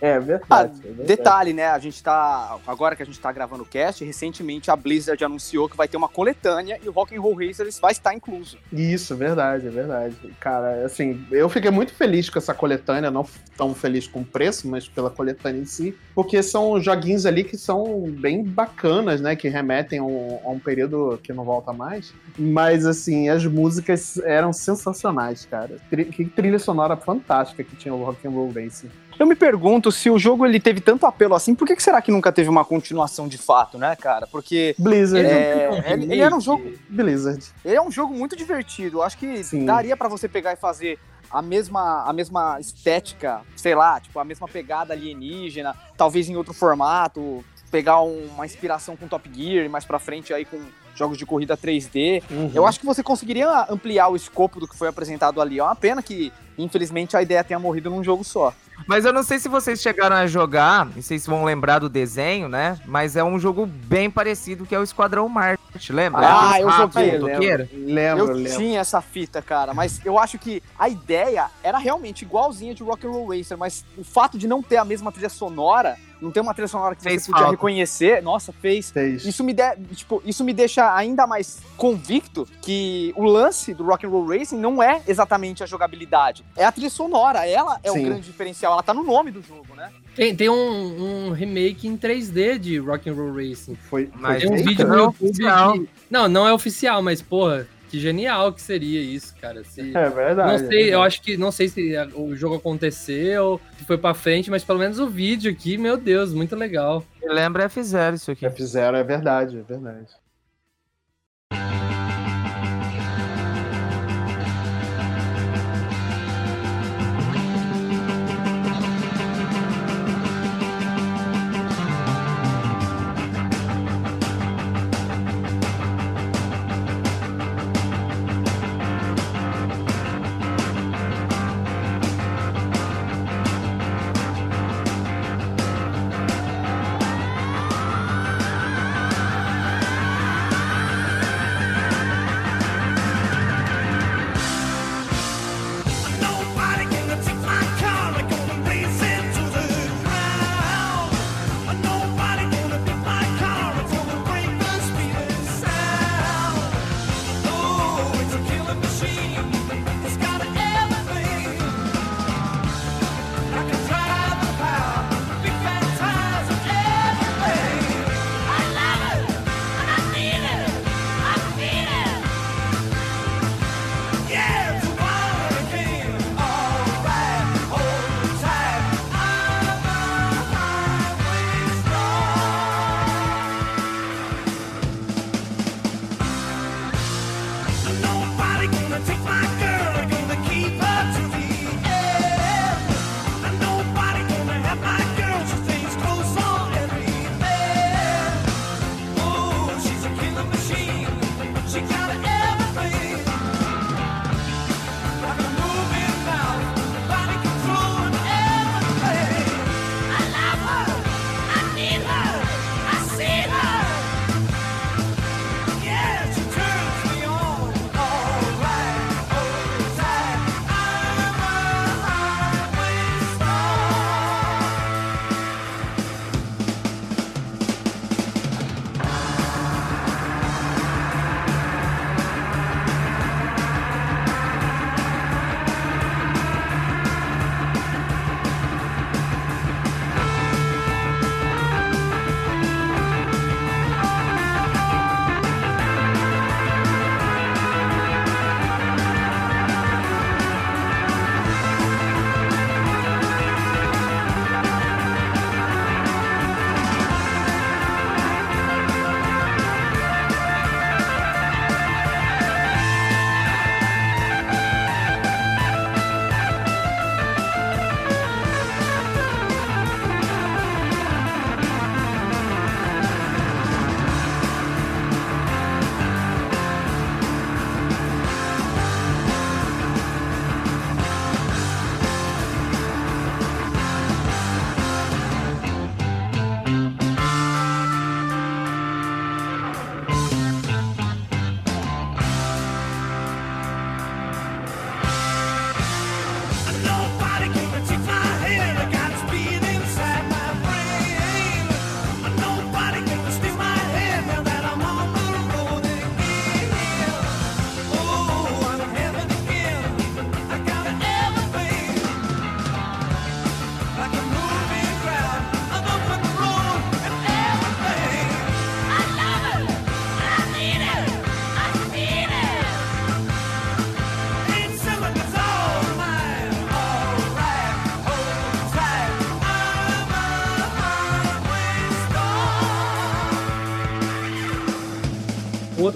É Ah, verdade. é verdade. detalhe, né? A gente tá. Agora que a gente tá gravando o cast, recentemente a Blizzard anunciou que vai ter uma coletânea e o Rock and Roll Racers vai estar incluso. Isso, verdade, é verdade. Cara, assim, eu fiquei muito feliz com essa coletânea, não tão feliz com o preço, mas pela coletânea em si, porque são joguinhos ali que são bem bacanas, né? Que remetem a um, a um período que não volta mais. Mas, assim, as músicas eram sensacionais, cara. Que trilha sonora fantástica que tinha o Rock and Roll Racing. Eu me pergunto se o jogo ele teve tanto apelo assim, por que, que será que nunca teve uma continuação de fato, né, cara? Porque Blizzard. é, um ele, ele era um jogo. Blizzard. Ele é um jogo muito divertido. Eu acho que Sim. daria pra você pegar e fazer a mesma, a mesma estética, sei lá, tipo, a mesma pegada alienígena, talvez em outro formato, pegar um- uma inspiração com Top Gear e mais pra frente aí com jogos de corrida 3D. Uhum. Eu acho que você conseguiria ampliar o escopo do que foi apresentado ali. É uma pena que, infelizmente, a ideia tenha morrido num jogo só. Mas eu não sei se vocês chegaram a jogar, e vocês vão lembrar do desenho, né? Mas é um jogo bem parecido que é o Esquadrão Marte, lembra? Ah, Aqueles eu joguei, motoqueiro? Lembro, eu lembro. tinha essa fita, cara, mas eu acho que a ideia era realmente igualzinha de Rock and Roll Racer, mas o fato de não ter a mesma trilha sonora, não ter uma trilha sonora que Fez você podia falta. reconhecer, nossa, fez. Fez. Isso me, de, tipo, isso me deixa ainda mais convicto que o lance do Rock and Roll Racing não é exatamente a jogabilidade, é a trilha sonora, ela é Sim. o grande diferencial, ela tá no nome do jogo, né? Tem, tem um, um remake em 3D de Rock and Roll Racing. Foi, Mas Tem um vídeo no não, YouTube que... Não, não é oficial, mas, porra, que genial que seria isso, cara. Se... É verdade. Não sei, é eu acho que não sei se o jogo aconteceu, se foi pra frente, mas pelo menos o vídeo aqui, meu Deus, muito legal. Me lembra F0 isso aqui. F0 é verdade, é verdade.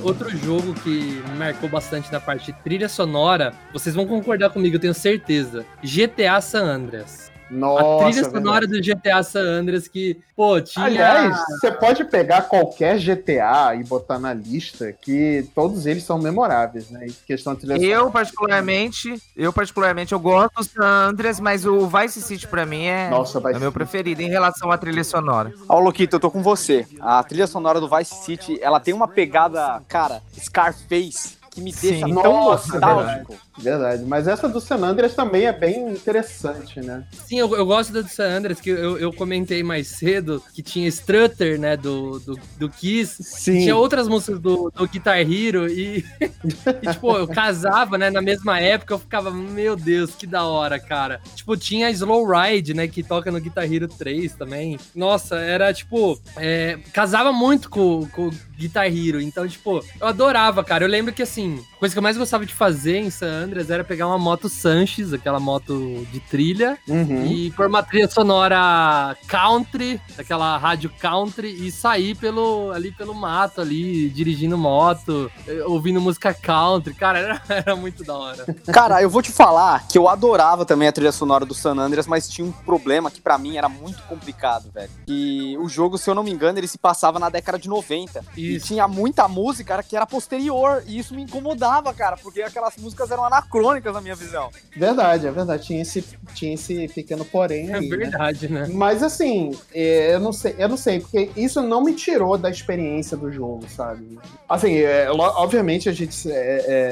Outro jogo que me marcou bastante na parte trilha sonora, vocês vão concordar comigo, eu tenho certeza. GTA San Andreas. Nossa, a trilha verdade. sonora do GTA San Andreas que, pô, tinha... Aliás, você pode pegar qualquer GTA e botar na lista que todos eles são memoráveis, né? Em questão de trilha Eu, sonora. particularmente, eu particularmente, eu gosto do San Andreas, mas o Vice City pra mim é, Nossa, é meu preferido em relação à trilha sonora. Ó, Loquito, eu tô com você. A trilha sonora do Vice City, ela tem uma pegada, cara, Scarface, que me deixa Sim. tão Nossa, nostálgico. Verdade. Mas essa do San Andreas também é bem interessante, né? Sim, eu, eu gosto do San Andreas, que eu, eu comentei mais cedo, que tinha Strutter, né, do, do, do Kiss. Sim. Tinha outras músicas do, do Guitar Hero e, (laughs) e, tipo, eu casava, né, na mesma época, eu ficava, meu Deus, que da hora, cara. Tipo, tinha Slow Ride, né, que toca no Guitar Hero 3 também. Nossa, era, tipo, é, casava muito com, com o Guitar Hero, então, tipo, eu adorava, cara. Eu lembro que, assim, Sim. A coisa que eu mais gostava de fazer em San Andreas era pegar uma moto Sanches, aquela moto de trilha, Uhum. e pôr uma trilha sonora country, daquela rádio country, e sair pelo, ali pelo mato, ali, dirigindo moto, eh, ouvindo música country. Cara, era, (laughs) era muito da hora. Cara, eu vou te falar que eu adorava também a trilha sonora do San Andreas, mas tinha um problema que pra mim era muito complicado, velho. E o jogo, se eu não me engano, ele se passava na década de 90. E Isso. tinha muita música que era posterior, e isso me incomodava, cara, porque aquelas músicas eram anacrônicas na minha visão. Verdade, é verdade. Tinha esse, tinha esse pequeno porém É aí, né? verdade, né? Mas assim, é, eu não sei, eu não sei, porque isso não me tirou da experiência do jogo, sabe? Assim, é, obviamente a gente é,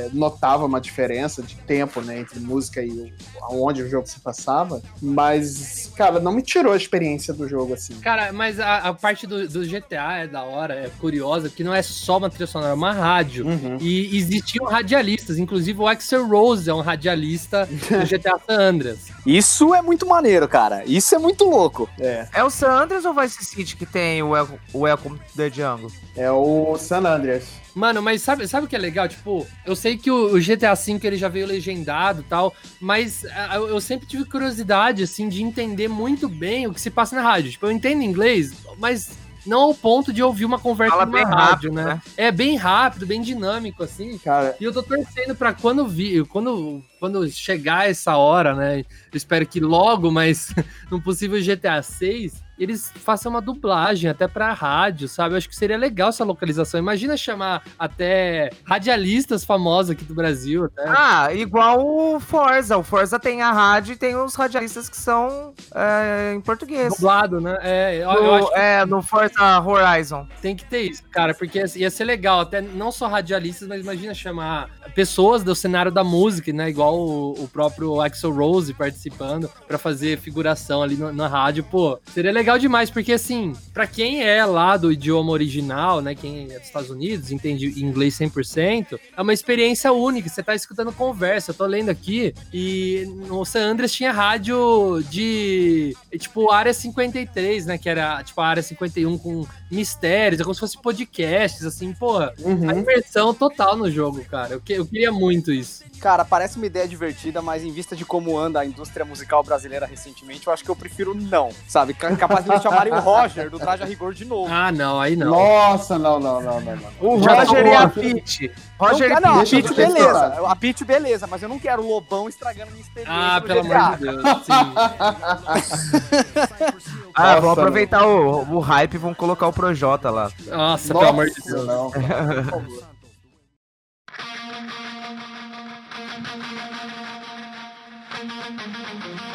é, notava uma diferença de tempo, né, entre música e o- aonde o jogo se passava, mas, cara, não me tirou a experiência do jogo, assim. Cara, mas a, a parte do, do GTA é da hora, é curiosa, que não é só uma trilha sonora, é uma rádio. Uhum. E radialistas, inclusive o Axel Rose é um radialista do (laughs) GTA San Andreas. Isso é muito maneiro, cara. Isso é muito louco. É, É o San Andreas ou Vice City que tem o Welcome, o Welcome to the Jungle? é o San Andreas. Mano, mas sabe, sabe o que é legal? Tipo, eu sei que o, o GTA V ele já veio legendado e tal, mas eu, eu sempre tive curiosidade, assim, de entender muito bem o que se passa na rádio. Tipo, eu entendo inglês, mas não ao ponto de ouvir uma conversa Fala numa bem rádio, rápido, né? né? É bem rápido, bem dinâmico, assim. Cara, E eu tô torcendo pra quando vi, quando, quando chegar essa hora, né? Eu espero que logo, mas (laughs) no possível GTA 6, eles façam uma dublagem até pra rádio, sabe? Eu acho que seria legal essa localização. Imagina chamar até radialistas famosos aqui do Brasil, até. Ah, igual o Forza. O Forza tem a rádio e tem os radialistas que são é, em português. Dublado, né? É, No, que É, no Forza Horizon. tem que ter isso, cara, porque ia- ser legal, até não só radialistas, mas imagina chamar pessoas do cenário da música, né? Igual o, o próprio Axel Rose participando pra fazer figuração ali no- na rádio, pô, seria legal demais, porque assim, pra quem é lá do idioma original, né? Quem é dos Estados Unidos, entende inglês 100%, é uma experiência única, você tá escutando conversa, eu tô lendo aqui, e no San Andreas tinha rádio de, tipo, área 53, né? Que era, tipo, a área 51 com mistérios, é como se fosse podcasts, assim, porra. A uhum. imersão total no jogo, cara. Eu, que- eu queria muito isso. Cara, parece uma ideia divertida, mas em vista de como anda a indústria musical brasileira recentemente, eu acho que eu prefiro não, sabe? Ca- Capaz de eles chamarem o Roger do Traje a Rigor de novo. Ah, não, aí não. Nossa, não, não, não, não, não. O Já tá Roger e a. Pete. Não Roger quero- e não, a ter beleza. A Pitty beleza, mas eu não quero o Lobão estragando minha experiência. Ah, pelo GTA. amor de Deus, sim. (laughs) Ah, Nossa, vamos aproveitar o, o hype e vamos colocar o Projota lá. Nossa, pelo amor de Nossa, Deus. não. Por favor. (laughs)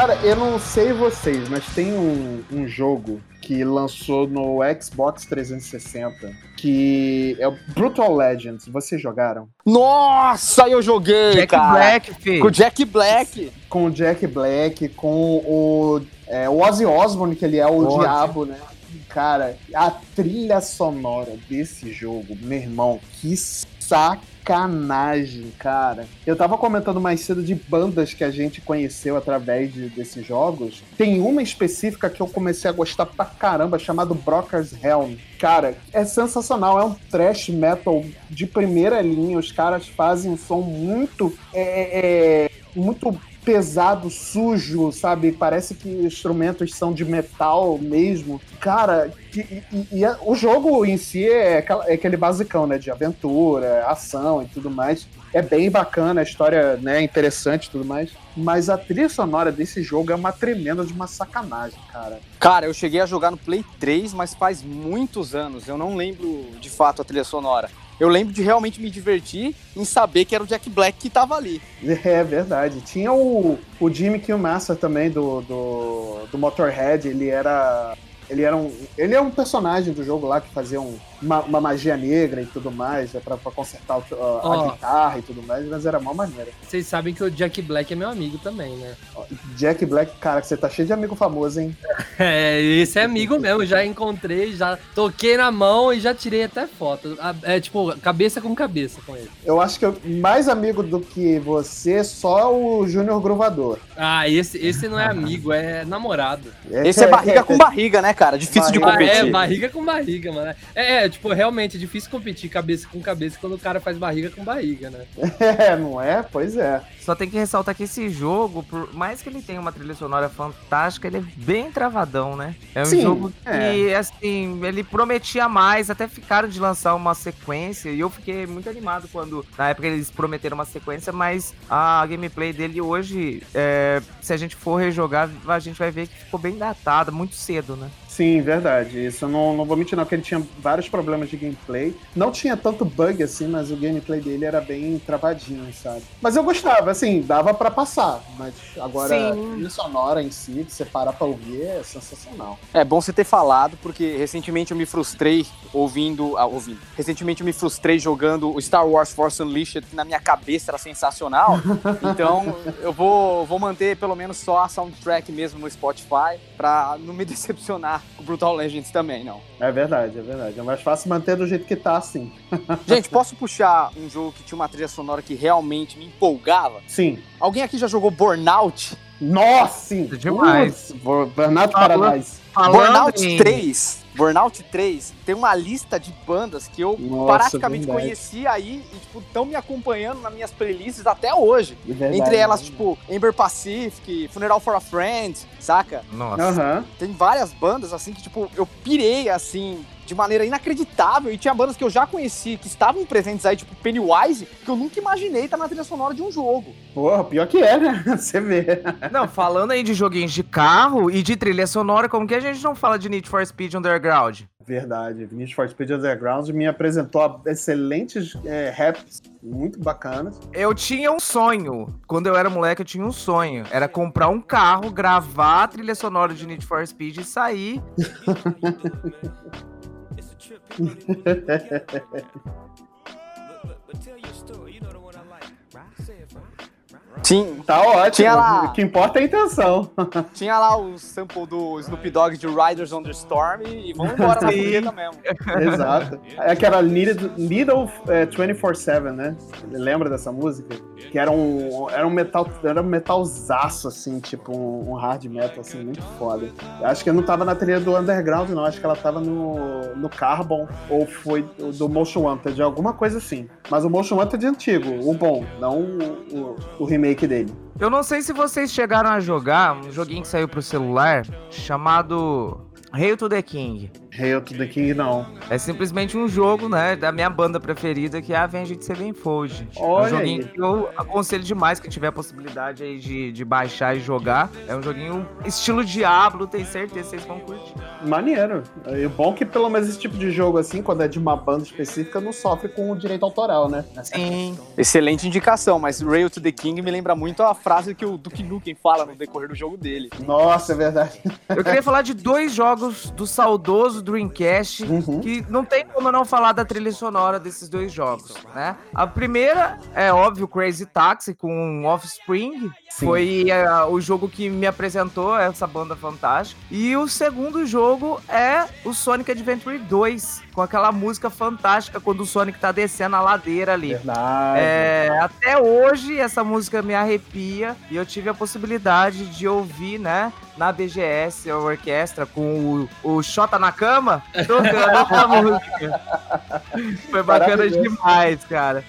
Cara, eu não sei vocês, mas tem um, um jogo que lançou no Xbox 360 que é o Brutal Legends. Vocês jogaram? Nossa, eu joguei, Jack cara. Black, filho. Com o Jack Black. Com o Jack Black, com o, é, o Ozzy Osbourne, que ele é o Ozzy. diabo, né? Cara, a trilha sonora desse jogo, meu irmão, que sacanagem, cara. Eu tava comentando mais cedo de bandas que a gente conheceu através de- desses jogos. Tem uma específica que eu comecei a gostar pra caramba, chamado Brockers Helm. Cara, é sensacional, é um thrash metal de primeira linha. Os caras fazem um som muito. é, é, muito pesado, sujo, sabe? Parece que os instrumentos são de metal mesmo. Cara, que- e, e- o jogo em si é, é aquele basicão, né? De aventura, ação e tudo mais. É bem bacana, a história né, é interessante e tudo mais. Mas a trilha sonora desse jogo é uma tremenda de uma sacanagem, cara. Cara, eu cheguei a jogar no Play 3, mas faz muitos anos. Eu não lembro de fato a trilha sonora. Eu lembro de realmente me divertir em saber que era o Jack Black que tava ali. (laughs) É verdade. Tinha o, o Jimmy Killmaster também do, do, do Motorhead. Ele era. Ele era um. Ele é um personagem do jogo lá que fazia um- uma, uma magia negra e tudo mais, é pra, pra consertar o- a, a Ó. guitarra e tudo mais, mas era mó maneira. Vocês sabem que o Jack Black é meu amigo também, né? Jack Black, cara, você tá cheio de amigo famoso, hein? (laughs) É, esse é amigo mesmo, já encontrei, já toquei na mão e já tirei até foto. A- É tipo, cabeça com cabeça com ele. Eu acho que eu, mais amigo do que você, só o Júnior Gruvador. Ah, esse, esse não é amigo, é namorado. Esse é barriga com barriga, né, cara? Difícil de Ah, é, competir. barriga com barriga, mano. É, é, tipo, realmente é difícil competir cabeça com cabeça quando o cara faz barriga com barriga, né? (laughs) É, não é? Pois é. Só tem que ressaltar que esse jogo, por mais que ele tenha uma trilha sonora fantástica, ele é bem travadão, né? É um Sim, jogo que, é. assim, ele prometia mais, até ficaram de lançar uma sequência, e eu fiquei muito animado quando, na época, eles prometeram uma sequência, mas a gameplay dele hoje, é, se a gente for rejogar, a gente vai ver que ficou bem datada, muito cedo, né? Sim, verdade. Isso eu não, não vou mentir, não, que ele tinha vários problemas de gameplay. Não tinha tanto bug assim, mas o gameplay dele era bem travadinho, sabe? Mas eu gostava, assim, dava pra passar. Mas agora, Sim. a trilha sonora em si, você parar pra ouvir, é sensacional. É bom você ter falado, porque recentemente eu me frustrei ouvindo. Ah, ouvindo. Recentemente eu me frustrei jogando o Star Wars Force Unleashed, que na minha cabeça era sensacional. (laughs) Então eu vou, vou manter pelo menos só a soundtrack mesmo no Spotify, pra não me (laughs) decepcionar com Brutal Legends também, não. É verdade, é verdade. É mais fácil manter do jeito que tá, assim. (laughs) Gente, posso puxar um jogo que tinha uma trilha sonora que realmente me empolgava? Sim. Alguém aqui já jogou Burnout? Nossa, sim. Demais. Putz, Bur- Burnout Falando- Paradise. Burnout em- 3. Burnout 3 tem uma lista de bandas que eu Nossa, praticamente verdade. conheci aí e, tipo, estão me acompanhando nas minhas playlists até hoje. É verdade. Entre elas, tipo, Ember Pacific, Funeral for a Friend, saca? Nossa. Aham. Tem várias bandas, assim, que, tipo, eu pirei, assim, de maneira inacreditável. E tinha bandas que eu já conheci, que estavam presentes aí, tipo Pennywise, que eu nunca imaginei estar na trilha sonora de um jogo. Porra, pior que é, né? (laughs) Você vê. Não, falando aí de joguinhos de carro e de trilha sonora, como que a gente não fala de Need for Speed Underground? Verdade. Need for Speed Underground me apresentou excelentes é, raps muito bacanas. Eu tinha um sonho. Quando eu era moleque, eu tinha um sonho. Era comprar um carro, gravar a trilha sonora de Need for Speed e sair. (laughs) Fernando. Tinha, Tá ótimo. Tinha lá- O que importa é a intenção. (laughs) tinha lá o sample do Snoop Dogg de Riders on the Storm e vamos embora na mesmo. Exato. É que era Needle, Needle é, 24-7, né? Lembra dessa música? Que era um, era um metal, era um metalzaço, assim, tipo um, um hard metal, assim, muito foda. Eu Acho que não tava na trilha do Underground, não. Acho que ela tava no, no Carbon, ou foi do- do Motion Wanted, alguma coisa assim. Mas o Motion Wanted é antigo, o bom, não o, o, o remake dele. Eu não sei se vocês chegaram a jogar um joguinho que saiu pro celular chamado Hail to the King. Hail to the King, não. É simplesmente um jogo, né, da minha banda preferida, que é a Avenged Sevenfold. É um Olha joguinho aí. que eu aconselho demais que tiver a possibilidade aí de, de baixar e jogar. É um joguinho estilo Diablo, tenho certeza que vocês vão curtir. Maneiro. E o bom é que pelo menos esse tipo de jogo assim, quando é de uma banda específica, não sofre com o direito autoral, né? Sim. Excelente indicação, mas Rail to the King me lembra muito a frase que o Duke Nukem fala no decorrer do jogo dele. Nossa, é verdade. Eu queria falar de dois jogos do saudoso Dreamcast Uhum. que não tem como não falar da trilha sonora desses dois jogos, né? A primeira é óbvio Crazy Taxi com Offspring, Sim. foi é, o jogo que me apresentou essa banda fantástica. E o segundo jogo é o Sonic Adventure 2, com aquela música fantástica quando o Sonic tá descendo a ladeira ali. Verdade. É, até hoje essa música me arrepia e eu tive a possibilidade de ouvir, né, na BGS, a orquestra, com o, o Xota na cama, tocando essa (laughs) música. Foi bacana demais, cara.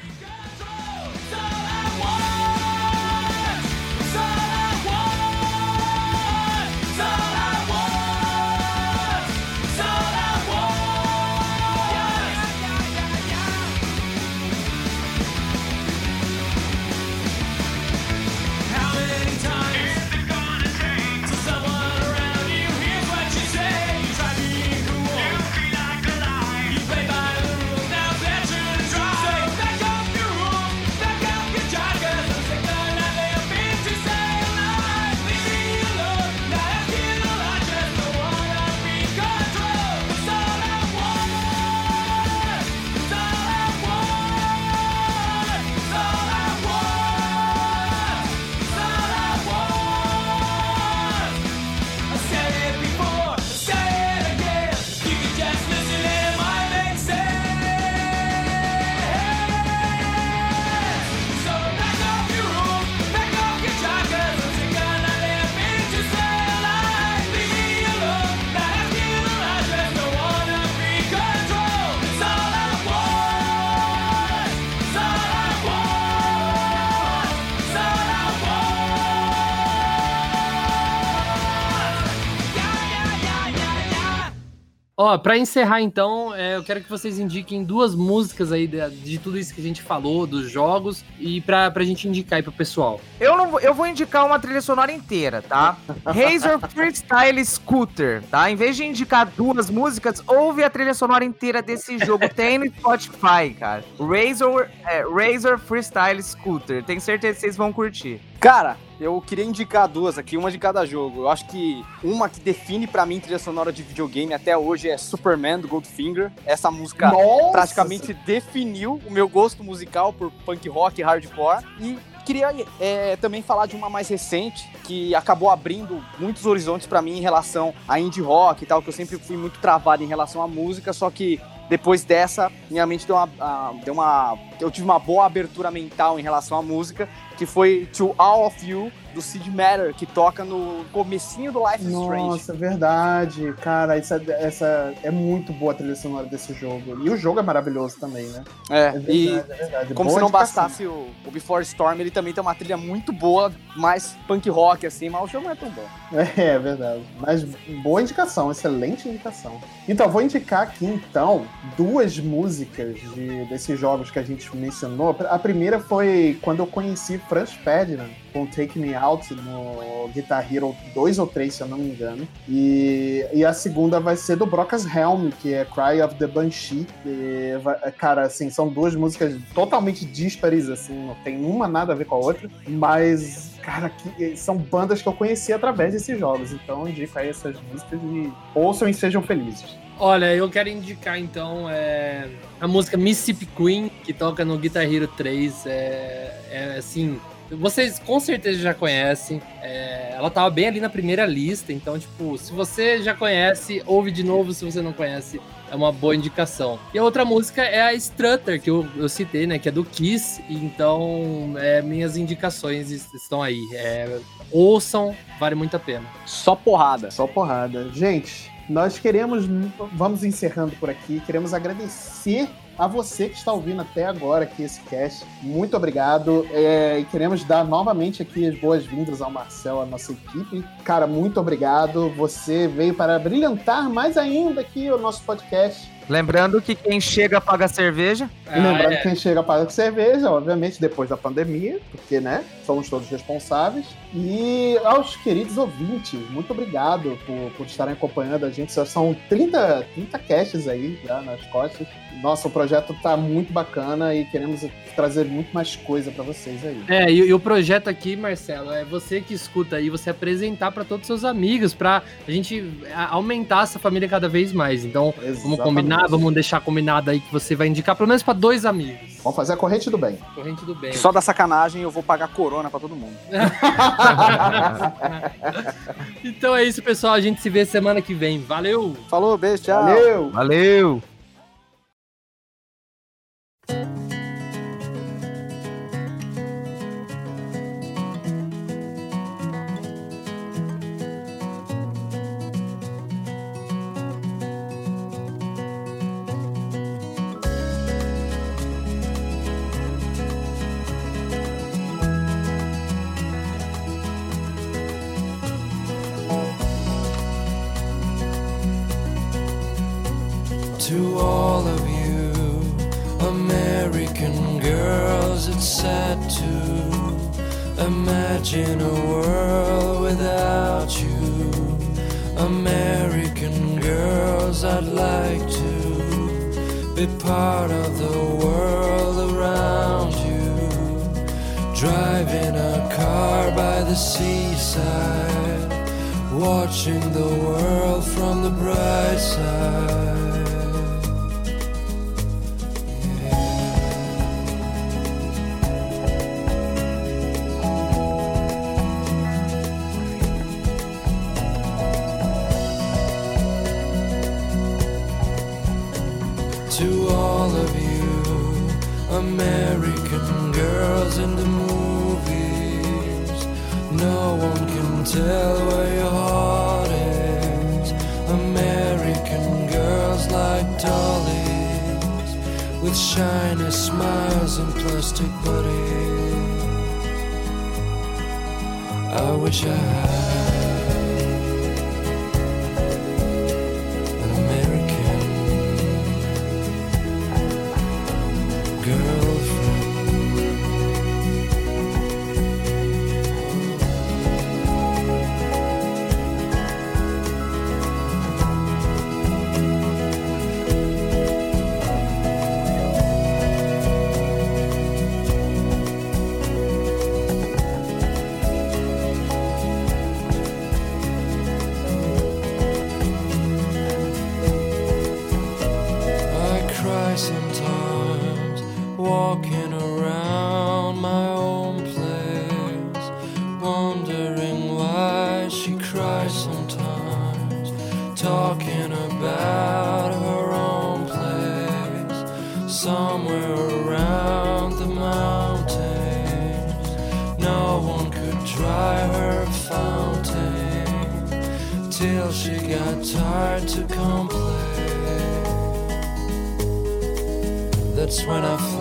Ó, pra encerrar então, é, eu quero que vocês indiquem duas músicas aí de, de tudo isso que a gente falou, dos jogos, e pra, pra gente indicar aí pro pessoal. Eu, não, vou- eu vou indicar uma trilha sonora inteira, tá? (laughs) Razor Freestyle Scooter, tá? Em vez de indicar duas músicas, ouve a trilha sonora inteira desse jogo. (laughs) Tem no Spotify, cara. Razor, é, Razor Freestyle Scooter. Tenho certeza que vocês vão curtir. Cara, eu queria indicar duas aqui, uma de cada jogo. Eu acho que uma que define pra mim trilha sonora de videogame até hoje é Superman do Goldfinger. Essa música Nossa! praticamente definiu o meu gosto musical por punk rock e hardcore. E queria é, também falar de uma mais recente que acabou abrindo muitos horizontes pra mim em relação a indie rock e tal, que eu sempre fui muito travado em relação à música, só que depois dessa, minha mente deu uma, deu uma. Eu tive uma boa abertura mental em relação à música, que foi To All of You, do Sid Matter, que toca no comecinho do Life is Strange. Nossa, é verdade. Cara, essa, essa é muito boa a trilha sonora desse jogo. E o jogo é maravilhoso também, né? É, É verdade, e é verdade. como Boa se não bastasse o, o Before Storm, ele também tem uma trilha muito boa, mais punk rock, assim, mas o jogo não é tão bom. É, é verdade. Mas boa indicação, excelente indicação. Então, vou indicar aqui, então, duas músicas de, desses jogos que a gente mencionou. A primeira foi quando eu conheci Franz Ferdinand com Take Me Out no Guitar Hero 2 ou 3, se eu não me engano. E, e a segunda vai ser do Brocas Helm, que é Cry of the Banshee. E vai- cara, assim, são duas músicas totalmente díspares, assim, não tem uma nada a ver com a outra, mas Cara, que, são bandas que eu conheci através desses jogos, então indico aí essas músicas e ouçam e sejam felizes. Olha, eu quero indicar então é, a música Mississippi Queen, que toca no Guitar Hero 3. É, é, assim, vocês com certeza já conhecem. é, ela tava bem ali na primeira lista, então, tipo, se você já conhece, ouve de novo. Se você não conhece, é uma boa indicação. E a outra música é a Strutter, que eu, eu citei, né? Que é do Kiss. Então, é, minhas indicações es- estão aí. É, ouçam, vale muito a pena. Só porrada. Só porrada. Gente, nós queremos, vamos encerrando por aqui, queremos agradecer A você que está ouvindo até agora aqui esse cast, muito obrigado. É, e queremos dar novamente aqui as boas-vindas ao Marcel, à nossa equipe. Cara, muito obrigado. Você veio para brilhantar mais ainda aqui o nosso podcast. Lembrando que quem chega paga cerveja. E lembrando é. que quem chega paga cerveja, obviamente, depois da pandemia, porque, né, somos todos responsáveis. E aos queridos ouvintes, muito obrigado por, por estarem acompanhando a gente. Já são 30, 30 casts aí já nas costas. Nossa, o projeto tá muito bacana e queremos trazer muito mais coisa para vocês aí. É, e, e o projeto aqui, Marcelo, é você que escuta aí, você apresentar para todos os seus amigos, pra a gente a- aumentar essa família cada vez mais. Então, vamos Exatamente. combinar, vamos deixar combinado aí que você vai indicar pelo menos para dois amigos. Vamos fazer a corrente do bem. Corrente do bem. Só da sacanagem eu vou pagar corona pra todo mundo. (laughs) Então é isso, pessoal. A gente se vê semana que vem. Valeu! Falou, beijo, tchau. Valeu! Valeu! I wish I It's when I feel